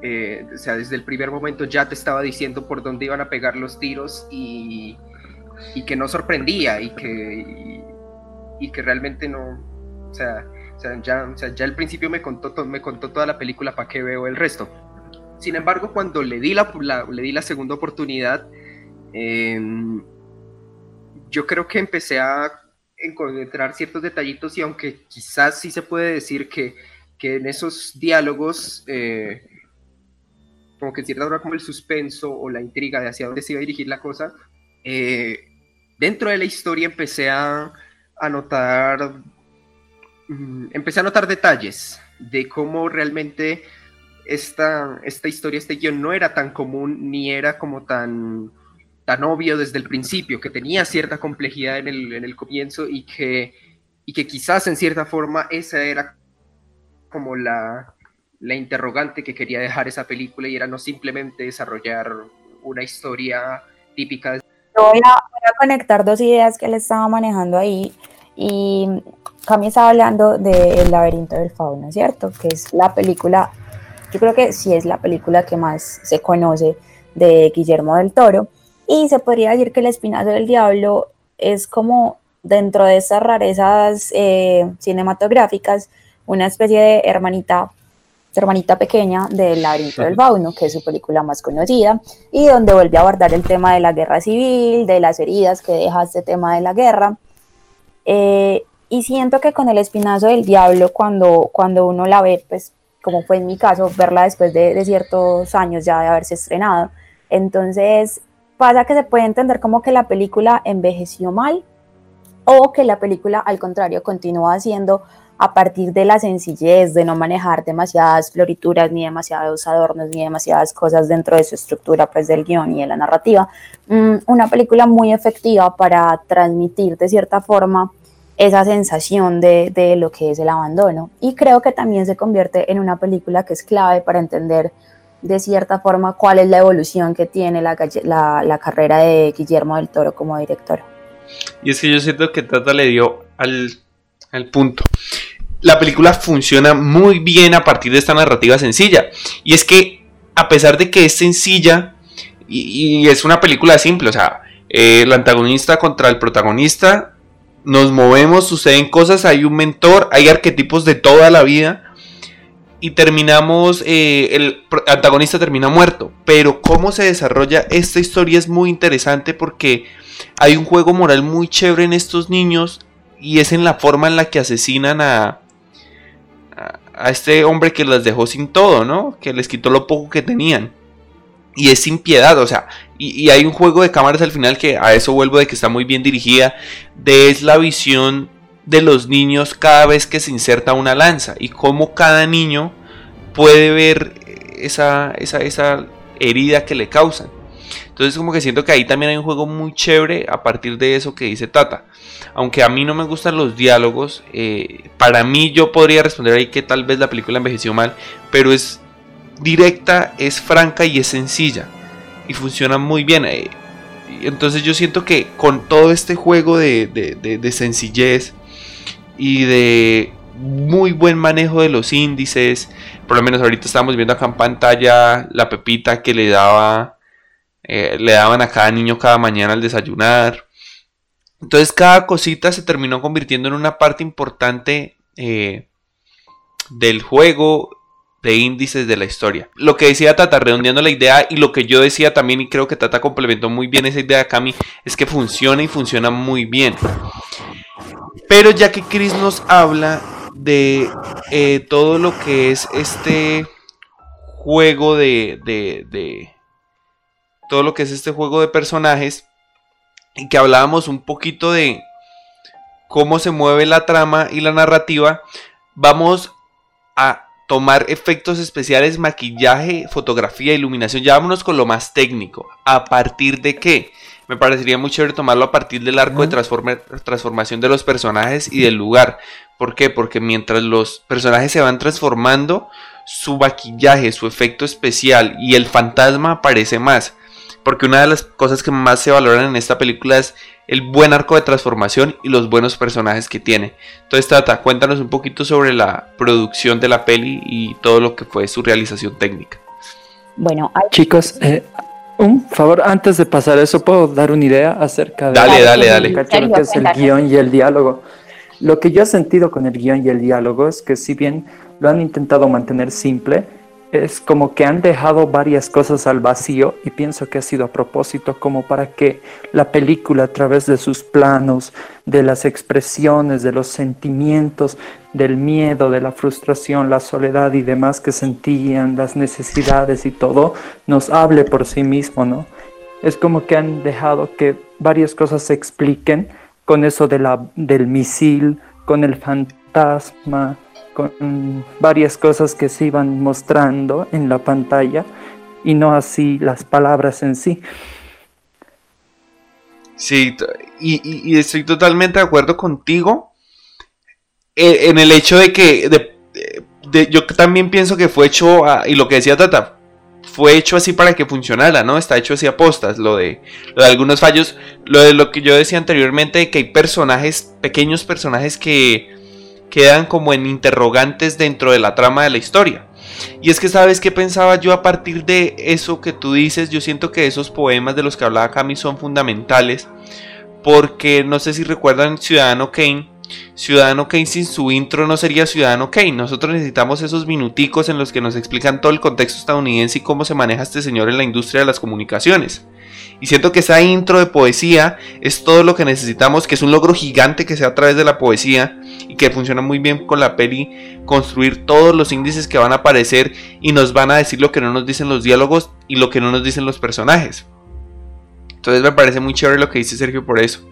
eh, o sea, desde el primer momento ya te estaba diciendo por dónde iban a pegar los tiros y, y que no sorprendía y que, y, que realmente no, o sea, o sea, ya, o sea, ya al principio me contó, me contó toda la película para qué veo el resto. Sin embargo, cuando le di la, le di la segunda oportunidad, em, yo creo que empecé a encontrar ciertos detallitos y aunque quizás sí se puede decir que, que en esos diálogos, eh, como que en cierta forma como el suspenso o la intriga de hacia dónde se iba a dirigir la cosa, eh, dentro de la historia empecé a, a mm, empecé a notar detalles de cómo realmente esta, esta historia, este guion no era tan común ni era como tan, tan obvio desde el principio, que tenía cierta complejidad en el, en el comienzo y que, y que quizás en cierta forma esa era como la, la interrogante que quería dejar esa película y era no simplemente desarrollar una historia típica. Voy a, voy a conectar dos ideas que él estaba manejando ahí y Cami estaba hablando de El laberinto del fauno, ¿cierto? Que es la película yo creo que sí es la película que más se conoce de Guillermo del Toro. Y se podría decir que El Espinazo del Diablo es como dentro de esas rarezas eh, cinematográficas una especie de hermanita, hermanita pequeña del Laberinto del Fauno, que es su película más conocida, y donde vuelve a abordar el tema de la guerra civil, de las heridas que deja este tema de la guerra. Eh, y siento que con El Espinazo del Diablo, cuando, cuando uno la ve, pues como fue en mi caso, verla después de, ciertos años ya de haberse estrenado. Entonces, pasa que se puede entender como que la película envejeció mal o que la película, al contrario, continúa siendo a partir de la sencillez, de no manejar demasiadas florituras, ni demasiados adornos, ni demasiadas cosas dentro de su estructura, pues del guion y de la narrativa, mm, una película muy efectiva para transmitir de cierta forma esa sensación de, de, lo que es el abandono. Y creo que también se convierte en una película que es clave para entender de cierta forma cuál es la evolución que tiene la, la, la carrera de Guillermo del Toro como director. Y es que yo siento que Tata le dio al, al punto. La película funciona muy bien a partir de esta narrativa sencilla. Y es que a pesar de que es sencilla y, y es una película simple, o sea, eh, el antagonista contra el protagonista nos movemos, suceden cosas, hay un mentor, hay arquetipos de toda la vida y terminamos, eh, el antagonista termina muerto. Pero cómo se desarrolla esta historia es muy interesante porque hay un juego moral muy chévere en estos niños y es en la forma en la que asesinan a, a, este hombre que las dejó sin todo, ¿no? Que les quitó lo poco que tenían. Y es sin piedad, o sea, y, hay un juego de cámaras al final que a eso vuelvo de que está muy bien dirigida, de es la visión de los niños cada vez que se inserta una lanza y cómo cada niño puede ver esa, esa, esa herida que le causan. Entonces como que siento que ahí también hay un juego muy chévere a partir de eso que dice Tata. Aunque a mí no me gustan los diálogos, eh, para mí yo podría responder ahí que tal vez la película envejeció mal, pero es directa, es franca y es sencilla y funciona muy bien. Eh, entonces yo siento que con todo este juego de, sencillez y de muy buen manejo de los índices, por lo menos ahorita estamos viendo acá en pantalla la pepita que le daba, eh, le daban a cada niño cada mañana al desayunar. Entonces cada cosita se terminó convirtiendo en una parte importante eh, del juego de índices de la historia. Lo que decía Tata, redondeando la idea, y lo que yo decía también, y creo que Tata complementó muy bien esa idea de Cami, es que funciona y funciona muy bien. Pero ya que Chris nos habla de eh, todo lo que es este juego de, de, de, todo lo que es este juego de personajes y que hablábamos un poquito de cómo se mueve la trama y la narrativa, vamos a tomar efectos especiales, maquillaje, fotografía, iluminación. Ya vámonos con lo más técnico. ¿A partir de qué? Me parecería muy chévere tomarlo a partir del arco de transformación de los personajes y del lugar. ¿Por qué? Porque mientras los personajes se van transformando, su maquillaje, su efecto especial y el fantasma aparece más. Porque una de las cosas que más se valoran en esta película es el buen arco de transformación y los buenos personajes que tiene. Entonces, Tata, cuéntanos un poquito sobre la producción de la peli y todo lo que fue su realización técnica. Bueno, chicos, eh, un favor, antes de pasar eso, ¿puedo dar una idea acerca de dale, dale, dale. que es el guion y el diálogo? Lo que yo he sentido con el guion y el diálogo es que si bien lo han intentado mantener simple, es como que han dejado varias cosas al vacío y pienso que ha sido a propósito como para que la película a través de sus planos, de las expresiones, de los sentimientos, del miedo, de la frustración, la soledad y demás que sentían, las necesidades y todo, nos hable por sí mismo, ¿no? Es como que han dejado que varias cosas se expliquen con eso de del misil, con el fantasma, con varias cosas que se iban mostrando en la pantalla y no así las palabras en sí. Sí, y, estoy totalmente de acuerdo contigo eh, en el hecho de que yo también pienso que fue hecho, y lo que decía Tata, fue hecho así para que funcionara, ¿no? Está hecho así a postas, lo de, lo de algunos fallos, lo de lo que yo decía anteriormente, que hay personajes, pequeños personajes que quedan como en interrogantes dentro de la trama de la historia. Y es que sabes qué pensaba yo a partir de eso que tú dices, yo siento que esos poemas de los que hablaba Cami son fundamentales, porque no sé si recuerdan Ciudadano Kane, Ciudadano Kane sin su intro no sería Ciudadano Kane. Nosotros necesitamos esos minuticos en los que nos explican todo el contexto estadounidense y cómo se maneja este señor en la industria de las comunicaciones. Y siento que esa intro de poesía es todo lo que necesitamos, que es un logro gigante que sea a través de la poesía y que funciona muy bien con la peli, construir todos los índices que van a aparecer y nos van a decir lo que no nos dicen los diálogos y lo que no nos dicen los personajes. Entonces me parece muy chévere lo que dice Sergio por eso.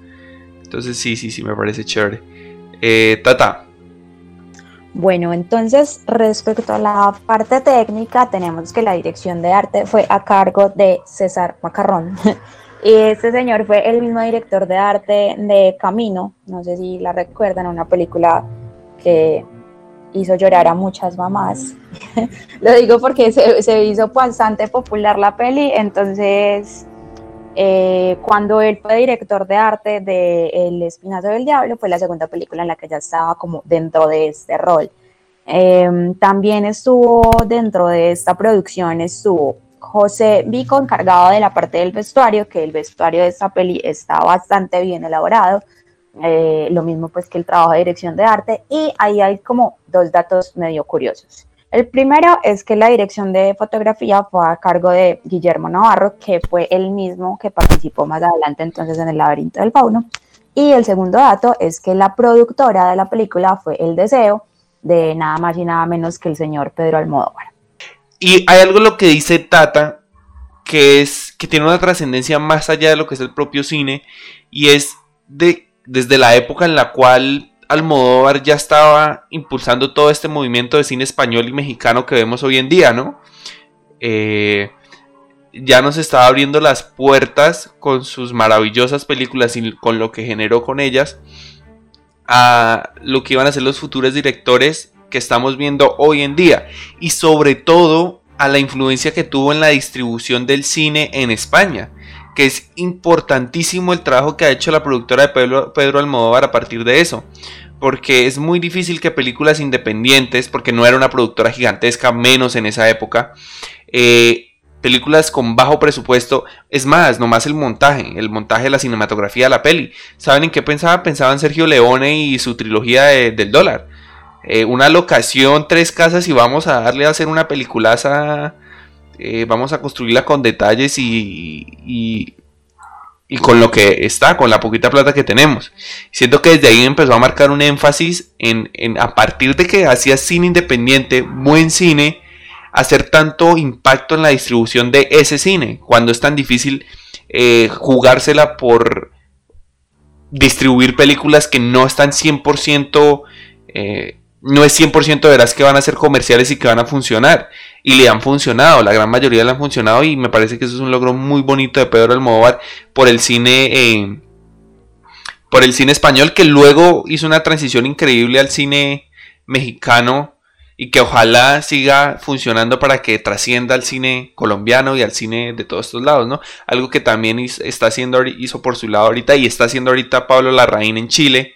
Entonces sí, sí, sí, me parece chévere. Eh, tata. Bueno, entonces respecto a la parte técnica, tenemos que la dirección de arte fue a cargo de César Macarrón. y este señor fue el mismo director de arte de Camino, no sé si la recuerdan, una película que hizo llorar a muchas mamás. Lo digo porque se, se hizo bastante popular la peli, entonces eh, cuando él fue director de arte de El Espinazo del Diablo, fue la segunda película en la que ya estaba como dentro de este rol. Em, también estuvo dentro de esta producción, estuvo José Vico encargado de la parte del vestuario, que el vestuario de esta peli está bastante bien elaborado. Eh, lo mismo pues que el trabajo de dirección de arte y ahí hay como dos datos medio curiosos. El primero es que la dirección de fotografía fue a cargo de Guillermo Navarro, que fue el mismo que participó más adelante entonces en El laberinto del fauno. Y el segundo dato es que la productora de la película fue El Deseo, de nada más y nada menos que el señor Pedro Almodóvar. Y hay algo lo que dice Tata, que es que tiene una trascendencia más allá de lo que es el propio cine, y es de desde la época en la cual Almodóvar ya estaba impulsando todo este movimiento de cine español y mexicano que vemos hoy en día, ¿no? Eh, ya nos estaba abriendo las puertas con sus maravillosas películas y con lo que generó con ellas a lo que iban a ser los futuros directores que estamos viendo hoy en día y sobre todo a la influencia que tuvo en la distribución del cine en España que es importantísimo el trabajo que ha hecho la productora de Pedro, Almodóvar a partir de eso. Porque es muy difícil que películas independientes, porque no era una productora gigantesca, menos en esa época, eh, películas con bajo presupuesto, es más, nomás el montaje, el montaje de la cinematografía de la peli. ¿Saben en qué pensaba? Pensaba en Sergio Leone y su trilogía del dólar. Eh, una locación, tres casas y vamos a darle a hacer una peliculaza eh, vamos a construirla con detalles y, y, con lo que está, con la poquita plata que tenemos. Siento que desde ahí empezó a marcar un énfasis en, a partir de que hacía cine independiente, buen cine, hacer tanto impacto en la distribución de ese cine, cuando es tan difícil eh, jugársela por distribuir películas que no están 100%, eh, no es 100% verás que van a ser comerciales y que van a funcionar y le han funcionado, la gran mayoría le han funcionado y me parece que eso es un logro muy bonito de Pedro Almodóvar por el cine eh, por el cine español que luego hizo una transición increíble al cine mexicano y que ojalá siga funcionando para que trascienda al cine colombiano y al cine de todos estos lados, ¿no? Algo que también está haciendo, hizo por su lado ahorita y está haciendo ahorita Pablo Larraín en Chile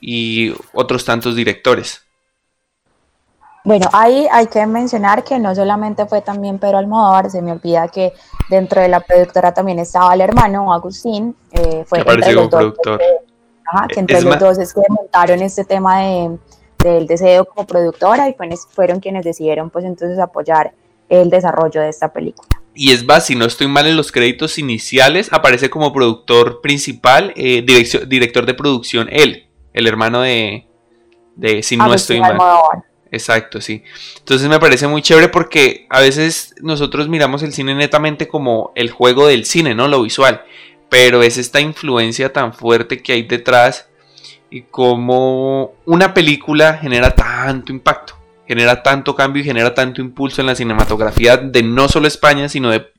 y otros tantos directores. Bueno, ahí hay que mencionar que no solamente fue también Pedro Almodóvar, se me olvida que dentro de la productora también estaba el hermano Agustín, eh, fue entre los dos, productor. Que, entre los dos es que montaron este tema de del deseo como productora y fueron quienes decidieron pues entonces apoyar el desarrollo de esta película. Y es más, si no estoy mal en los créditos iniciales, aparece como productor principal, eh, director de producción él, el hermano de, de si no estoy mal. Exacto, sí. Entonces me parece muy chévere porque a veces nosotros miramos el cine netamente como el juego del cine, ¿no? Lo visual. Pero es esta influencia tan fuerte que hay detrás y cómo una película genera tanto impacto, genera tanto cambio y genera tanto impulso en la cinematografía de no solo España, sino de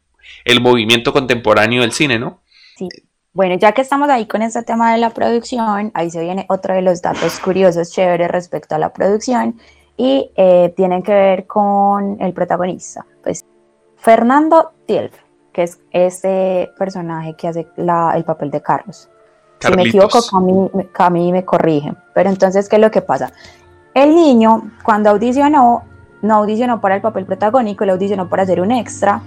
el movimiento contemporáneo del cine, ¿no? Sí. Bueno, ya que estamos ahí con este tema de la producción, ahí se viene otro de los datos curiosos, chéveres respecto a la producción y eh, tienen que ver con el protagonista. Pues Fernando Tielf, que es ese personaje que hace el papel de Carlos. Si me equivoco, Cami, me corrige. Pero entonces, ¿qué es lo que pasa? El niño, cuando audicionó, no audicionó para el papel protagónico, le audicionó para hacer un extra.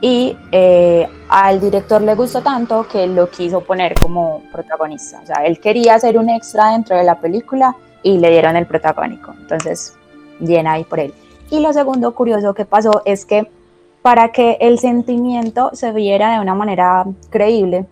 Y eh, al director le gustó tanto que lo quiso poner como protagonista. O sea, él quería hacer un extra dentro de la película y le dieron el protagónico. Entonces, bien ahí por él. Y lo segundo curioso que pasó es que para que el sentimiento se viera de una manera creíble,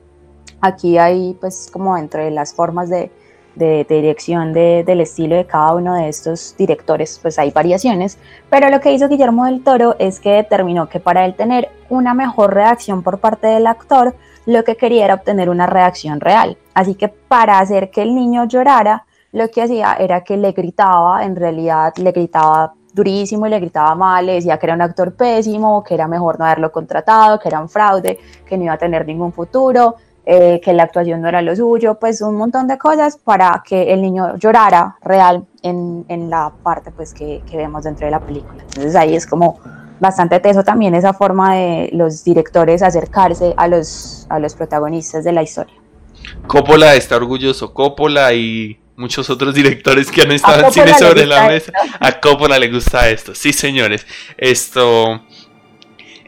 Aquí hay pues como entre las formas de, dirección del estilo de cada uno de estos directores, pues hay variaciones, pero lo que hizo Guillermo del Toro es que determinó que para él tener una mejor reacción por parte del actor, lo que quería era obtener una reacción real. Así que para hacer que el niño llorara, lo que hacía era que le gritaba, en realidad le gritaba durísimo y le gritaba mal, le decía que era un actor pésimo, que era mejor no haberlo contratado, que era un fraude, que no iba a tener ningún futuro, eh, que la actuación no era lo suyo, pues un montón de cosas para que el niño llorara real en, en la parte pues que, que, vemos dentro de la película. Entonces ahí es como bastante teso también esa forma de los directores acercarse a los, a los protagonistas de la historia. Coppola está orgulloso, Coppola y muchos otros directores que han estado en cine sobre la mesa. A Coppola le gusta esto, sí señores. Esto...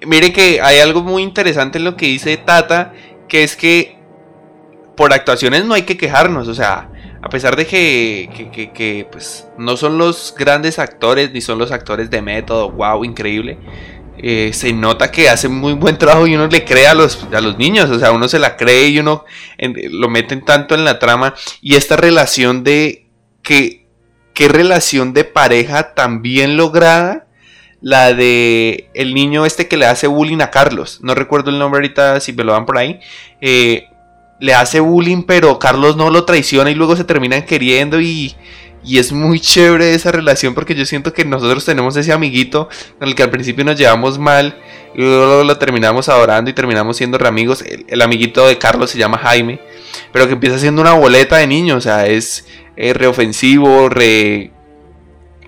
Mire que hay algo muy interesante en lo que dice Tata que es que por actuaciones no hay que quejarnos, o sea, a pesar de que, pues, no son los grandes actores ni son los actores de método, wow, increíble. Eh, se nota que hacen muy buen trabajo y uno le cree a los, a los niños, o sea, uno se la cree y uno lo meten tanto en la trama y esta relación de que, qué relación de pareja tan bien lograda la de el niño este que le hace bullying a Carlos. No recuerdo el nombre ahorita, si me lo dan por ahí. Eh, le hace bullying, pero Carlos no lo traiciona y luego se terminan queriendo y, y es muy chévere esa relación porque yo siento que nosotros tenemos ese amiguito con el que al principio nos llevamos mal y luego lo terminamos adorando y terminamos siendo amigos. El, amiguito de Carlos se llama Jaime, pero que empieza siendo una boleta de niño, o sea, es, es reofensivo, re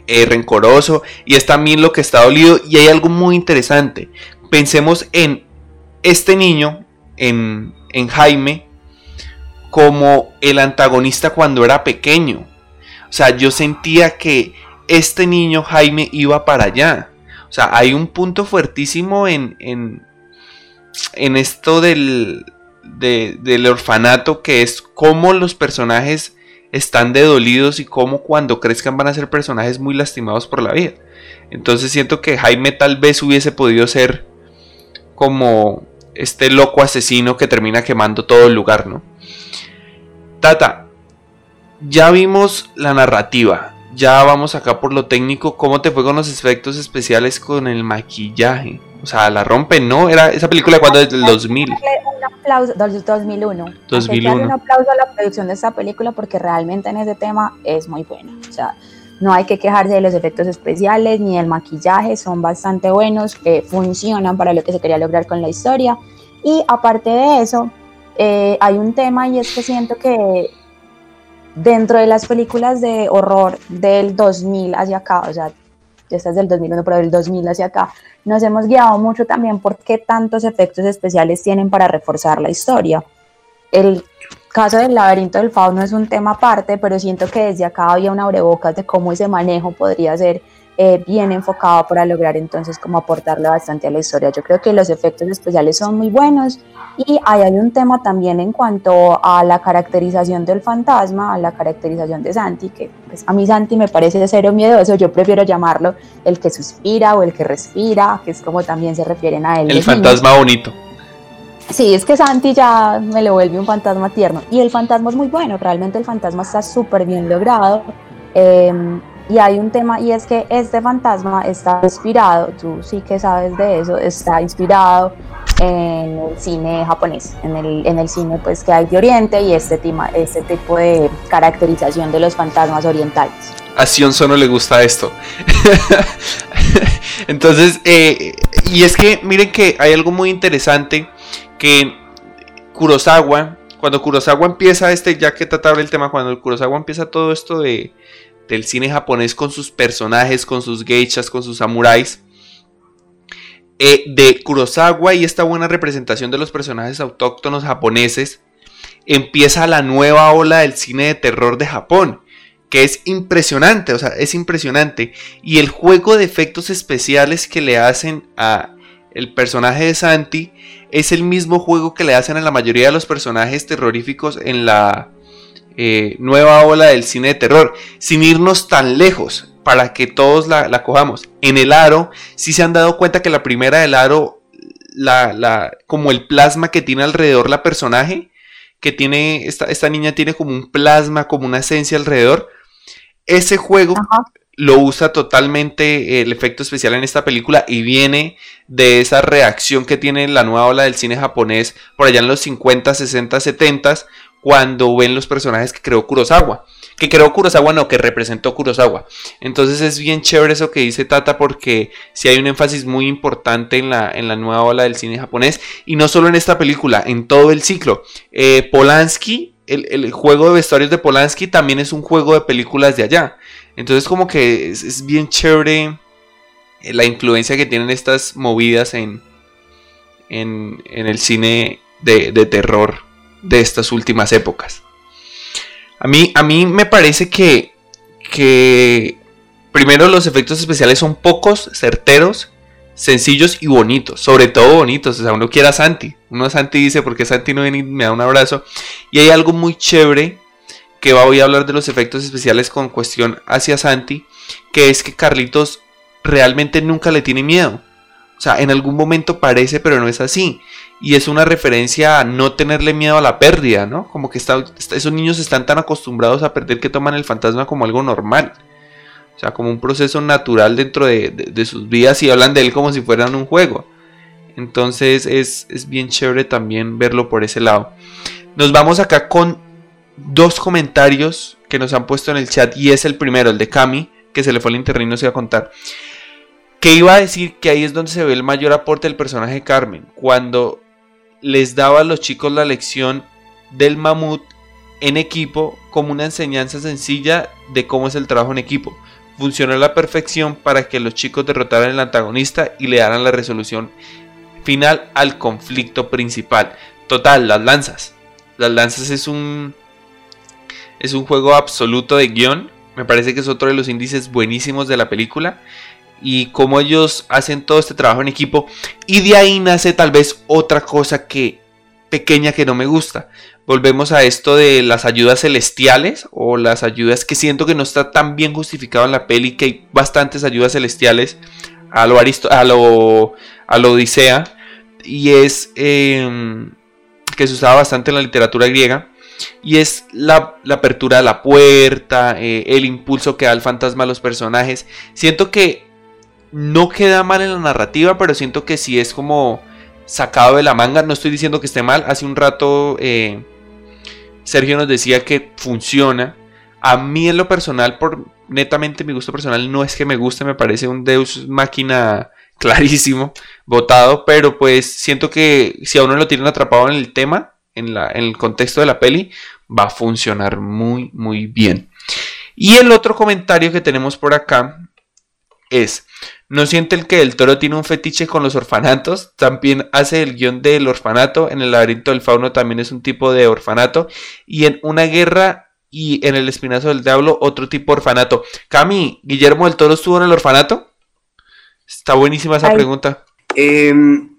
eh, rencoroso y es también lo que está dolido y hay algo muy interesante. Pensemos en este niño, en, en Jaime, como el antagonista cuando era pequeño. O sea, yo sentía que este niño Jaime iba para allá. O sea, hay un punto fuertísimo en, en, en esto del, del orfanato que es cómo los personajes están de dolidos y cómo cuando crezcan van a ser personajes muy lastimados por la vida. Entonces siento que Jaime tal vez hubiese podido ser como este loco asesino que termina quemando todo el lugar, ¿no? Tata, ya vimos la narrativa, ya vamos acá por lo técnico, ¿cómo te fue con los efectos especiales con el maquillaje? O sea, la rompe, ¿no? Era esa película cuando es del 2000. Un aplauso, 2001. 2001. Un aplauso a la producción de esta película porque realmente en ese tema es muy buena. O sea, no hay que quejarse de los efectos especiales ni del maquillaje, son bastante buenos, que funcionan para lo que se quería lograr con la historia. Y aparte de eso, eh, hay un tema y es que siento que dentro de las películas de horror del 2000 hacia acá, o sea, esta es del 2001, pero del 2000 hacia acá, nos hemos guiado mucho también por qué tantos efectos especiales tienen para reforzar la historia. El caso del laberinto del fauno es un tema aparte, pero siento que desde acá había una abrebocas de cómo ese manejo podría ser eh, bien enfocado para lograr entonces como aportarle bastante a la historia. Yo creo que los efectos especiales son muy buenos y hay un tema también en cuanto a la caracterización del fantasma, a la caracterización de Santi, que pues, a mí Santi me parece cero miedoso, yo prefiero llamarlo el que suspira o el que respira, que es como también se refieren a él. El fantasma bonito. Sí, es que Santi ya me lo vuelve un fantasma tierno. Y el fantasma es muy bueno, realmente el fantasma está súper bien logrado. Eh, y hay un tema y es que este fantasma está inspirado, tú sí que sabes de eso, está inspirado en el cine japonés, en el, en el cine pues que hay de Oriente y este, tema, este tipo de caracterización de los fantasmas orientales. A Sion Sono le gusta esto. Entonces, eh, y es que miren que hay algo muy interesante que Kurosawa, cuando Kurosawa empieza este, ya que trataba el tema, cuando Kurosawa empieza todo esto de del cine japonés con sus personajes, con sus geishas, con sus samuráis. Eh, de Kurosawa y esta buena representación de los personajes autóctonos japoneses, empieza la nueva ola del cine de terror de Japón, que es impresionante, o sea, es impresionante. Y el juego de efectos especiales que le hacen a el personaje de Santi es el mismo juego que le hacen a la mayoría de los personajes terroríficos en la eh, nueva ola del cine de terror, sin irnos tan lejos para que todos la, cojamos. En el aro, si se han dado cuenta que la primera del aro, la, como el plasma que tiene alrededor la personaje, que tiene, esta, esta niña tiene como un plasma, como una esencia alrededor. Ese juego lo usa totalmente el efecto especial en esta película y viene de esa reacción que tiene la nueva ola del cine japonés por allá en los 50, 60, 70 cuando ven los personajes que creó Kurosawa. Que creó Kurosawa, no, que representó Kurosawa. Entonces es bien chévere eso que dice Tata porque si hay un énfasis muy importante en la, en la nueva ola del cine japonés. Y no solo en esta película, en todo el ciclo. Eh, Polanski, el, juego de vestuarios de Polanski también es un juego de películas de allá. Entonces como que es, bien chévere eh, la influencia que tienen estas movidas en, en, el cine de, de terror de estas últimas épocas. A mí, a mí me parece que, que primero los efectos especiales son pocos, certeros, sencillos y bonitos, sobre todo bonitos, o sea, uno quiere a Santi, uno a Santi dice, porque Santi no viene y me da un abrazo, y hay algo muy chévere, que voy a hablar de los efectos especiales con cuestión hacia Santi, que es que Carlitos realmente nunca le tiene miedo, o sea, en algún momento parece, pero no es así, y es una referencia a no tenerle miedo a la pérdida, ¿no? Como que esos niños están tan acostumbrados a perder que toman el fantasma como algo normal. O sea, como un proceso natural dentro de, sus vidas y hablan de él como si fueran un juego. Entonces es, es, bien chévere también verlo por ese lado. Nos vamos acá con dos comentarios que nos han puesto en el chat y es el primero, el de Cami, que se le fue el internet y no se iba a contar. Que iba a decir que ahí es donde se ve el mayor aporte del personaje de Carmen, cuando les daba a los chicos la lección del mamut en equipo como una enseñanza sencilla de cómo es el trabajo en equipo. Funcionó a la perfección para que los chicos derrotaran al antagonista y le dieran la resolución final al conflicto principal. Total, las lanzas. Las lanzas es un es un juego absoluto de guion. Me parece que es otro de los índices buenísimos de la película y cómo ellos hacen todo este trabajo en equipo. Y de ahí nace tal vez otra cosa que pequeña que no me gusta. Volvemos a esto de las ayudas celestiales o las ayudas que siento que no está tan bien justificado en la peli, que hay bastantes ayudas celestiales a lo, Aristo a lo, a lo Odisea y es em, que se usaba bastante en la literatura griega y es la, apertura de la puerta, eh, el impulso que da el fantasma a los personajes. Siento que no queda mal en la narrativa, pero siento que si es como sacado de la manga. No estoy diciendo que esté mal. Hace un rato eh, Sergio nos decía que funciona. A mí en lo personal, por netamente mi gusto personal, no es que me guste, me parece un Deus máquina clarísimo, votado, pero pues siento que si a uno lo tienen atrapado en el tema, en, la, en el contexto de la peli, va a funcionar muy, muy bien. Y el otro comentario que tenemos por acá es, ¿no siente el que Del Toro tiene un fetiche con los orfanatos? También hace el guion del orfanato, en el laberinto del fauno también es un tipo de orfanato, y en Una guerra y en el espinazo del diablo otro tipo de orfanato. Cami, ¿Guillermo del Toro estuvo en el orfanato? Está buenísima esa pregunta. Em,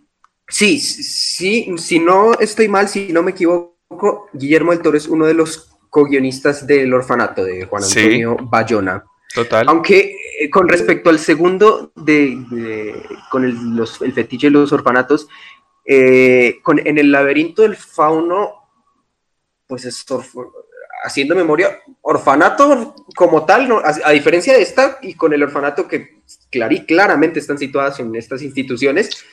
sí, sí, si no estoy mal, si no me equivoco, Guillermo del Toro es uno de los co-guionistas del orfanato de Juan Antonio Bayona. Total. Aunque eh, con respecto al segundo, de, con el, los, el, fetiche de los orfanatos, eh, con, en el laberinto del fauno, pues es haciendo memoria, orfanato como tal, a, diferencia de esta y con el orfanato que claramente están situadas en estas instituciones,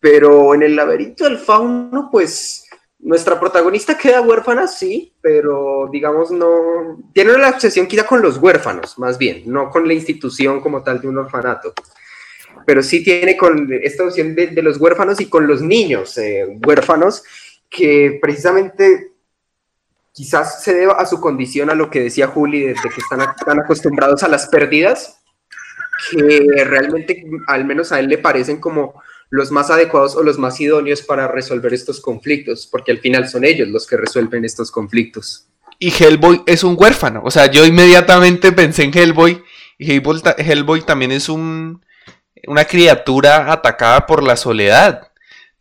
pero en el laberinto del fauno, pues nuestra protagonista queda huérfana, sí, pero digamos no... Tiene una obsesión quizá con los huérfanos, más bien, no con la institución como tal de un orfanato. Pero sí tiene con esta opción de, los huérfanos y con los niños eh, huérfanos, que precisamente quizás se deba a su condición, a lo que decía Juli, de, que están tan acostumbrados a las pérdidas, que realmente al menos a él le parecen como los más adecuados o los más idóneos para resolver estos conflictos, porque al final son ellos los que resuelven estos conflictos. Y Hellboy es un huérfano, o sea, yo inmediatamente pensé en Hellboy, y Hellboy, también es un, una criatura atacada por la soledad.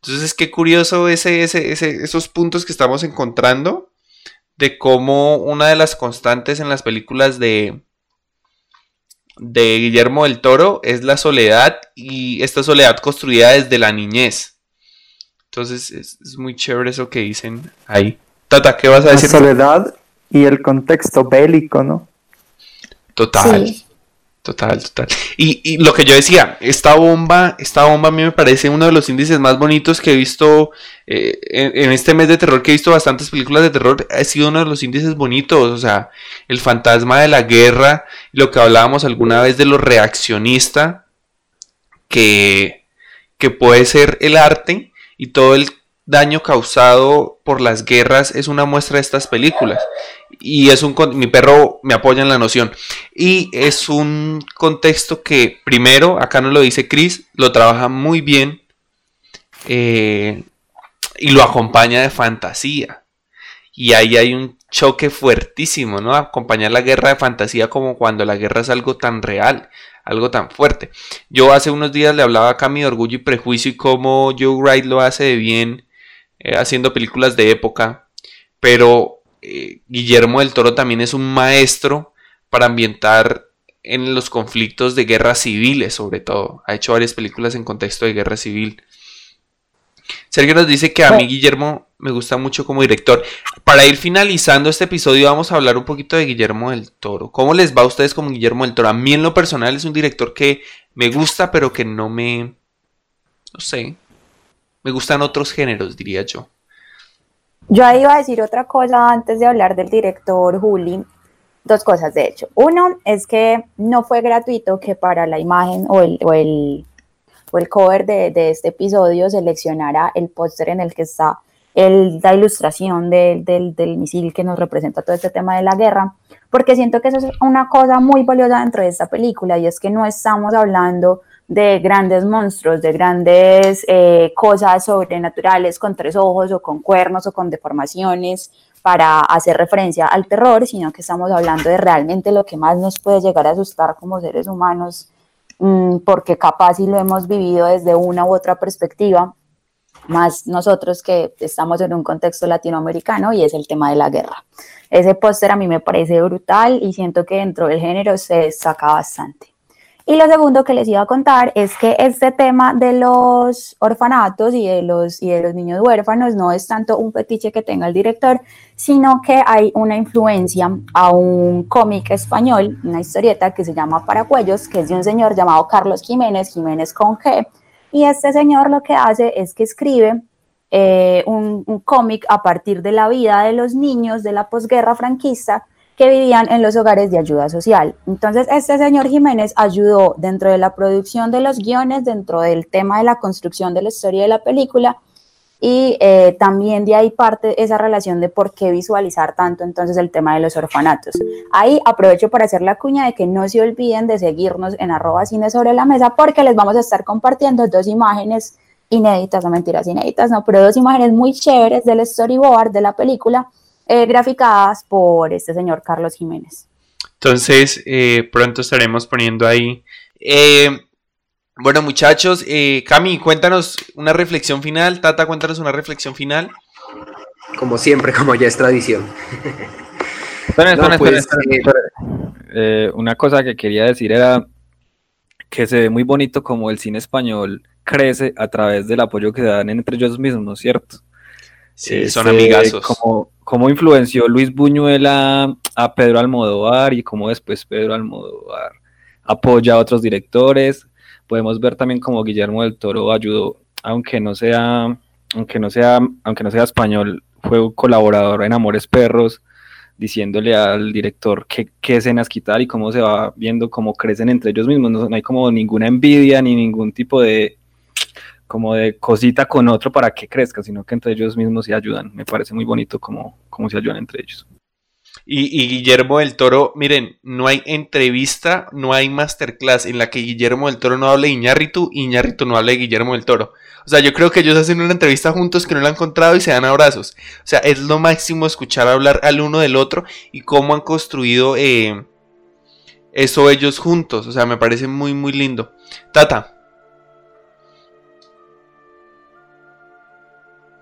Entonces, qué curioso ese, ese, esos puntos que estamos encontrando de cómo una de las constantes en las películas de, de Guillermo del Toro es la soledad y esta soledad construida desde la niñez. Entonces es, muy chévere eso que dicen ahí. Tata, ¿qué vas a decir? La soledad y el contexto bélico, ¿no? Total. Total, total. Y, lo que yo decía, esta bomba, esta bomba a mí me parece uno de los índices más bonitos que he visto eh, en, este mes de terror, que he visto bastantes películas de terror, ha sido uno de los índices bonitos, o sea, el fantasma de la guerra, lo que hablábamos alguna vez de lo reaccionista, que, que puede ser el arte y todo el daño causado por las guerras es una muestra de estas películas. Y es un mi perro me apoya en la noción. Y es un contexto que primero, acá no lo dice Chris, lo trabaja muy bien eh, y lo acompaña de fantasía. Y ahí hay un choque fuertísimo, ¿no? Acompañar la guerra de fantasía como cuando la guerra es algo tan real, algo tan fuerte. Yo hace unos días le hablaba acá mi orgullo y prejuicio y cómo Joe Wright lo hace de bien eh, haciendo películas de época, pero eh, Guillermo del Toro también es un maestro para ambientar en los conflictos de guerras civiles, sobre todo. Ha hecho varias películas en contexto de guerra civil. Sergio nos dice que a mí Guillermo me gusta mucho como director. Para ir finalizando este episodio vamos a hablar un poquito de Guillermo del Toro. ¿Cómo les va a ustedes como Guillermo del Toro? A mí en lo personal es un director que me gusta pero que no me... No sé, me gustan otros géneros, diría yo. Yo ahí iba a decir otra cosa antes de hablar del director Juli. Dos cosas, de hecho. Uno es que no fue gratuito que para la imagen o el, o el, o el cover de, de, este episodio seleccionara el póster en el que está el, la ilustración del, del, del misil que nos representa todo este tema de la guerra, porque siento que eso es una cosa muy valiosa dentro de esta película y es que no estamos hablando de grandes monstruos, de grandes eh, cosas sobrenaturales con tres ojos o con cuernos o con deformaciones para hacer referencia al terror, sino que estamos hablando de realmente lo que más nos puede llegar a asustar como seres humanos, mm, porque capaz si lo hemos vivido desde una u otra perspectiva, más nosotros que estamos en un contexto latinoamericano y es el tema de la guerra. Ese póster a mí me parece brutal y siento que dentro del género se destaca bastante. Y lo segundo que les iba a contar es que este tema de los orfanatos y de los, y de los niños huérfanos no es tanto un fetiche que tenga el director, sino que hay una influencia a un cómic español, una historieta que se llama Paracuellos, que es de un señor llamado Carlos Jiménez, Jiménez con G. Y este señor lo que hace es que escribe eh, un, un cómic a partir de la vida de los niños de la posguerra franquista que vivían en los hogares de ayuda social. Entonces, este señor Jiménez ayudó dentro de la producción de los guiones, dentro del tema de la construcción de la historia de la película, y eh, también de ahí parte esa relación de por qué visualizar tanto entonces el tema de los orfanatos. Ahí aprovecho para hacer la cuña de que no se olviden de seguirnos en arroba cine sobre la mesa porque les vamos a estar compartiendo dos imágenes inéditas, no mentiras inéditas, no, pero dos imágenes muy chéveres del storyboard de la película eh, graficadas por este señor Carlos Jiménez. Entonces, eh, pronto estaremos poniendo ahí. Bueno, muchachos, eh, Cami, cuéntanos una reflexión final. Tata, cuéntanos una reflexión final. Como siempre, como ya es tradición. una cosa que quería decir era que se ve muy bonito como el cine español crece a través del apoyo que dan entre ellos mismos, ¿cierto? Sí, son amigazos. Como, cómo influenció Luis Buñuel a, Pedro Almodóvar y cómo después Pedro Almodóvar apoya a otros directores podemos ver también como Guillermo del Toro ayudó, aunque no sea, aunque no sea, aunque no sea español, fue un colaborador en Amores Perros, diciéndole al director qué, qué escenas quitar y cómo se va viendo cómo crecen entre ellos mismos. No, hay como ninguna envidia ni ningún tipo de como de cosita con otro para que crezca, sino que entre ellos mismos se ayudan. Me parece muy bonito cómo, cómo se ayudan entre ellos. Y, Guillermo del Toro, miren, no hay entrevista, no hay masterclass en la que Guillermo del Toro no hable de Iñárritu y Iñárritu no hable de Guillermo del Toro. O sea, yo creo que ellos hacen una entrevista juntos que no la han encontrado y se dan abrazos. O sea, es lo máximo escuchar hablar al uno del otro y cómo han construido eh, eso ellos juntos. O sea, me parece muy, muy lindo. Tata.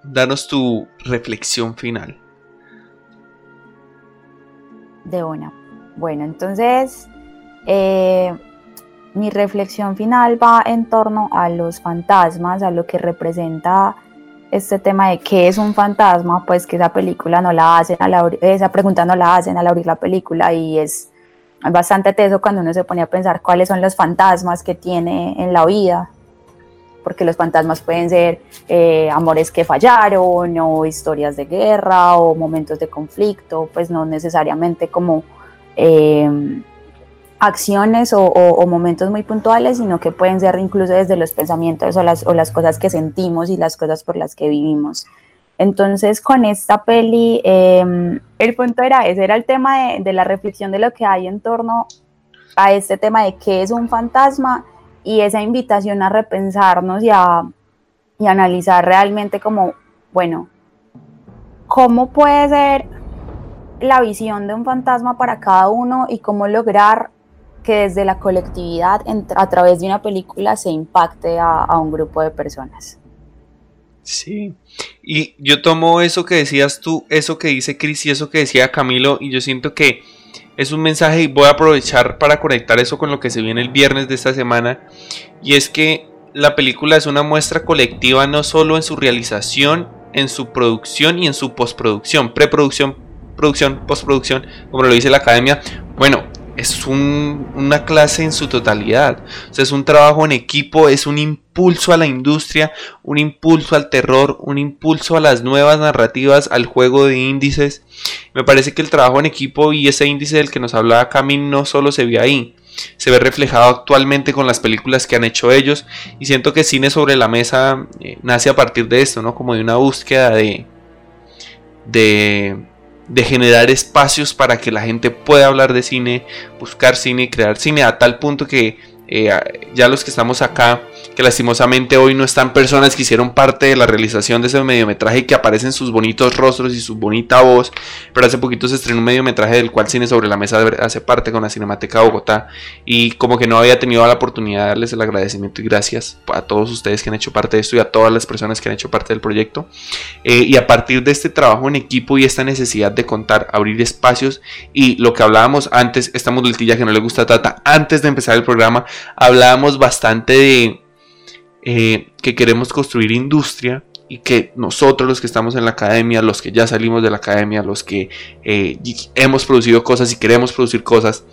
Danos tu reflexión final de una. Bueno, entonces eh, mi reflexión final va en torno a los fantasmas, a lo que representa este tema de qué es un fantasma, pues que esa película no la hacen, a esa pregunta no la hacen al abrir la película y es bastante teso cuando uno se pone a pensar cuáles son los fantasmas que tiene en la vida, porque los fantasmas pueden ser eh, amores que fallaron o historias de guerra o momentos de conflicto, pues no necesariamente como eh, acciones o, momentos muy puntuales, sino que pueden ser incluso desde los pensamientos o las, o las cosas que sentimos y las cosas por las que vivimos. Entonces, con esta peli, em, el punto era ese, era el tema de, de, la reflexión de lo que hay en torno a este tema de qué es un fantasma y esa invitación a repensarnos y a y analizar realmente como, bueno, ¿cómo puede ser la visión de un fantasma para cada uno y cómo lograr que desde la colectividad a través de una película se impacte a, a un grupo de personas? Sí, y yo tomo eso que decías tú, eso que dice Cris y eso que decía Camilo, y yo siento que es un mensaje y voy a aprovechar para conectar eso con lo que se viene el viernes de esta semana. Y es que la película es una muestra colectiva no solo en su realización, en su producción y en su postproducción, preproducción, producción, postproducción, como lo dice la academia. Bueno, es una clase en su totalidad. O sea, es un trabajo en equipo, es un impulso a la industria, un impulso al terror, un impulso a las nuevas narrativas, al juego de índices. Me parece que el trabajo en equipo y ese índice del que nos hablaba Camille no solo se ve ahí, se ve reflejado actualmente con las películas que han hecho ellos y siento que Cine sobre la Mesa eh, nace a partir de esto, ¿no? Como de una búsqueda de... de de generar espacios para que la gente pueda hablar de cine, buscar cine crear cine a tal punto que eh, ya los que estamos acá que lastimosamente hoy no están personas que hicieron parte de la realización de ese mediometraje y que aparecen sus bonitos rostros y su bonita voz. Pero hace poquito se estrenó un mediometraje del cual Cine sobre la Mesa hace parte con la Cinemateca Bogotá. Y como que no había tenido la oportunidad de darles el agradecimiento y gracias a todos ustedes que han hecho parte de esto y a todas las personas que han hecho parte del proyecto. Eh, y a partir de este trabajo en equipo y esta necesidad de contar, abrir espacios y lo que hablábamos antes, esta muletilla que no le gusta a Tata, antes de empezar el programa, hablábamos bastante de eh, que queremos construir industria y que nosotros los que estamos en la academia, los que ya salimos de la academia, los que eh, hemos producido cosas y queremos producir cosas,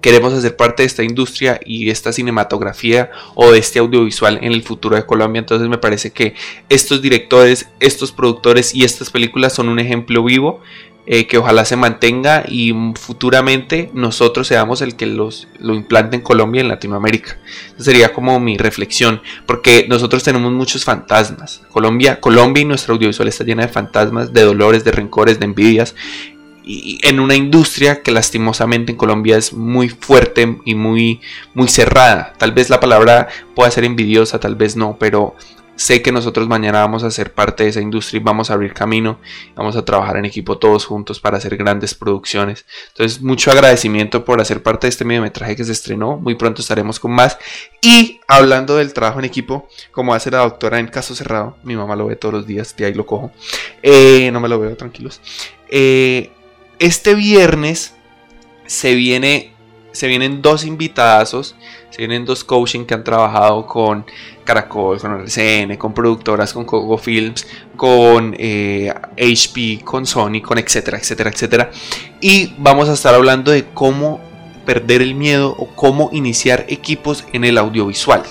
queremos hacer parte de esta industria y de esta cinematografía o de este audiovisual en el futuro de Colombia. Entonces me parece que estos directores, estos productores y estas películas son un ejemplo vivo eh, que ojalá se mantenga y futuramente nosotros seamos el que los, lo implante en Colombia y en Latinoamérica. Esa sería como mi reflexión, porque nosotros tenemos muchos fantasmas. Colombia, Colombia y nuestra audiovisual está llena de fantasmas, de dolores, de rencores, de envidias y en una industria que lastimosamente en Colombia es muy fuerte y muy, muy cerrada. Tal vez la palabra pueda ser envidiosa, tal vez no, pero sé que nosotros mañana vamos a ser parte de esa industria y vamos a abrir camino, vamos a trabajar en equipo todos juntos para hacer grandes producciones. Entonces, mucho agradecimiento por hacer parte de este mediometraje que se estrenó. Muy pronto estaremos con más. Y hablando del trabajo en equipo, como hace la doctora en caso cerrado, mi mamá lo ve todos los días, de ahí lo cojo. Eh, no me lo veo, tranquilos. Eh, este viernes se viene se vienen dos invitadazos, se vienen dos coaching que han trabajado con Caracol, con RCN, con productoras, con Coco Films, con HP, eh, con Sony, con etcétera, etcétera, etcétera. Y vamos a estar hablando de cómo perder el miedo o cómo iniciar equipos en el audiovisual.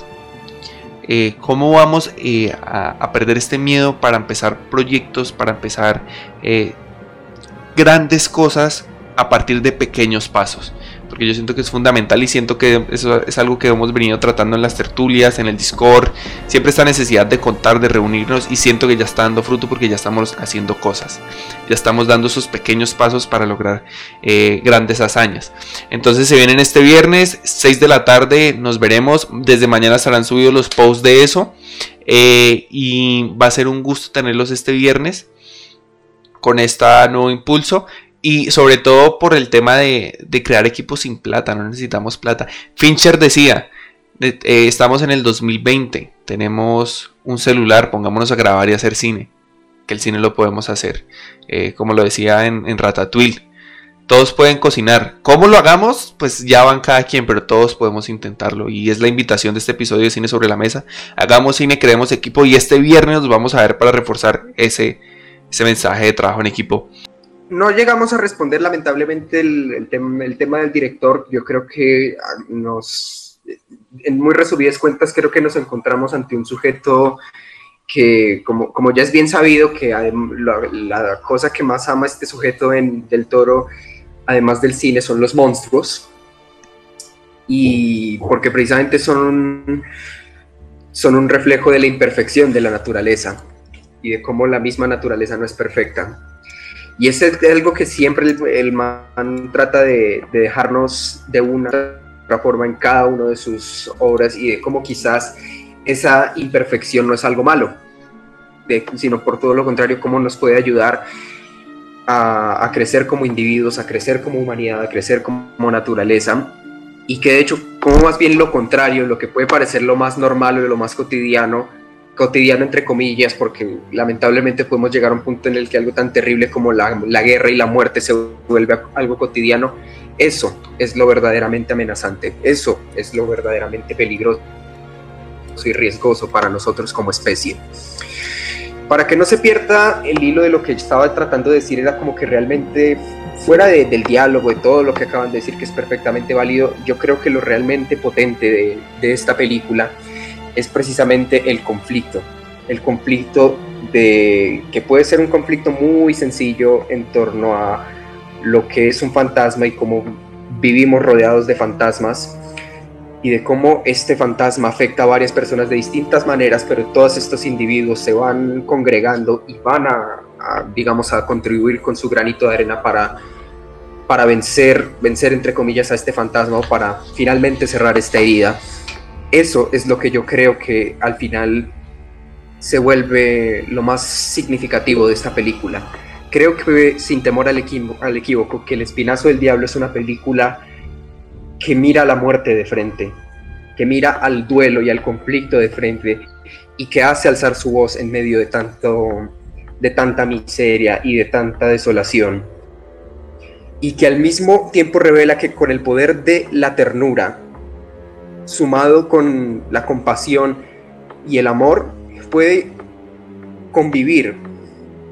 Eh, cómo vamos eh, a, perder este miedo para empezar proyectos, para empezar grandes cosas a partir de pequeños pasos. Porque yo siento que es fundamental y siento que eso es algo que hemos venido tratando en las tertulias, en el Discord. Siempre esta necesidad de contar, de reunirnos y siento que ya está dando fruto porque ya estamos haciendo cosas. Ya estamos dando esos pequeños pasos para lograr eh, grandes hazañas. Entonces se vienen este viernes, 6 de la tarde, nos veremos. Desde mañana estarán subidos los posts de eso. Eh, y va a ser un gusto tenerlos este viernes con este nuevo impulso y sobre todo por el tema de, crear equipos sin plata, no necesitamos plata. Fincher decía, eh, estamos en el 2020, tenemos un celular, pongámonos a grabar y hacer cine, que el cine lo podemos hacer, eh, como lo decía en, en Ratatouille. Todos pueden cocinar. ¿Cómo lo hagamos? Pues ya van cada quien, pero todos podemos intentarlo. Y es la invitación de este episodio de Cine sobre la Mesa. Hagamos cine, creemos equipo y este viernes nos vamos a ver para reforzar ese, ese mensaje de trabajo en equipo. No llegamos a responder lamentablemente el, tema del director. Yo creo que ah, nos, en muy resumidas cuentas, creo que nos encontramos ante un sujeto que, como, ya es bien sabido, que la, cosa que más ama este sujeto en Del Toro, además del cine, son los monstruos. Y porque precisamente son, son un reflejo de la imperfección de la naturaleza y de cómo la misma naturaleza no es perfecta. Y es algo que siempre el, man trata de, dejarnos de una forma en cada una de sus obras y de cómo quizás esa imperfección no es algo malo, sino por todo lo contrario, cómo nos puede ayudar a, a, crecer como individuos, a crecer como humanidad, a crecer como naturaleza. Y que de hecho, como más bien lo contrario, lo que puede parecer lo más normal o lo más cotidiano, cotidiano entre comillas, porque lamentablemente podemos llegar a un punto en el que algo tan terrible como la, la, guerra y la muerte se vuelve algo cotidiano, eso es lo verdaderamente amenazante, eso es lo verdaderamente peligroso y riesgoso para nosotros como especie. Para que no se pierda el hilo de lo que estaba tratando de decir, era como que realmente fuera del diálogo, de todo lo que acaban de decir, que es perfectamente válido, yo creo que lo realmente potente de, de esta película es precisamente el conflicto. El conflicto de que puede ser un conflicto muy sencillo en torno a lo que es un fantasma y cómo vivimos rodeados de fantasmas y de cómo este fantasma afecta a varias personas de distintas maneras, pero todos estos individuos se van congregando y van a, digamos, a contribuir con su granito de arena para, para vencer, vencer entre comillas a este fantasma o para finalmente cerrar esta herida eso es lo que yo creo que al final se vuelve lo más significativo de esta película. Creo que sin temor al, equívoco, que El Espinazo del Diablo es una película que mira la muerte de frente, que mira al duelo y al conflicto de frente y que hace alzar su voz en medio de tanto de tanta miseria y de tanta desolación. Y que al mismo tiempo revela que con el poder de la ternura sumado con la compasión y el amor, puede convivir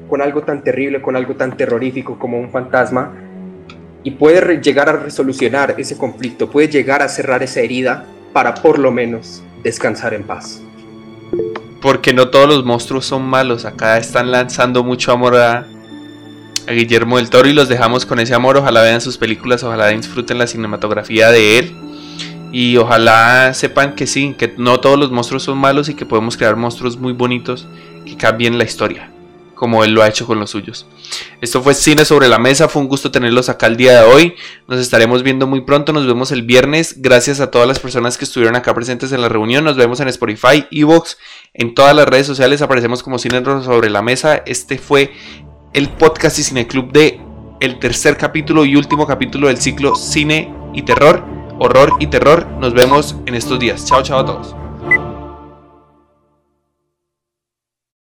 con algo tan terrible, con algo tan terrorífico como un fantasma, y puede llegar a resolucionar ese conflicto, puede llegar a cerrar esa herida para por lo menos descansar en paz. Porque no todos los monstruos son malos, acá están lanzando mucho amor a, Guillermo del Toro y los dejamos con ese amor. Ojalá vean sus películas, ojalá disfruten la cinematografía de él. Y ojalá sepan que sí, que no todos los monstruos son malos y que podemos crear monstruos muy bonitos que cambien la historia, como él lo ha hecho con los suyos. Esto fue Cine sobre la Mesa, fue un gusto tenerlos acá el día de hoy. Nos estaremos viendo muy pronto, nos vemos el viernes. Gracias a todas las personas que estuvieron acá presentes en la reunión. Nos vemos en Spotify, Evox, en todas las redes sociales aparecemos como Cine sobre la Mesa. Este fue el podcast y Cine Club de el tercer capítulo y último capítulo del ciclo Cine y Terror horror y terror. Nos vemos en estos días. Chao, chao a todos.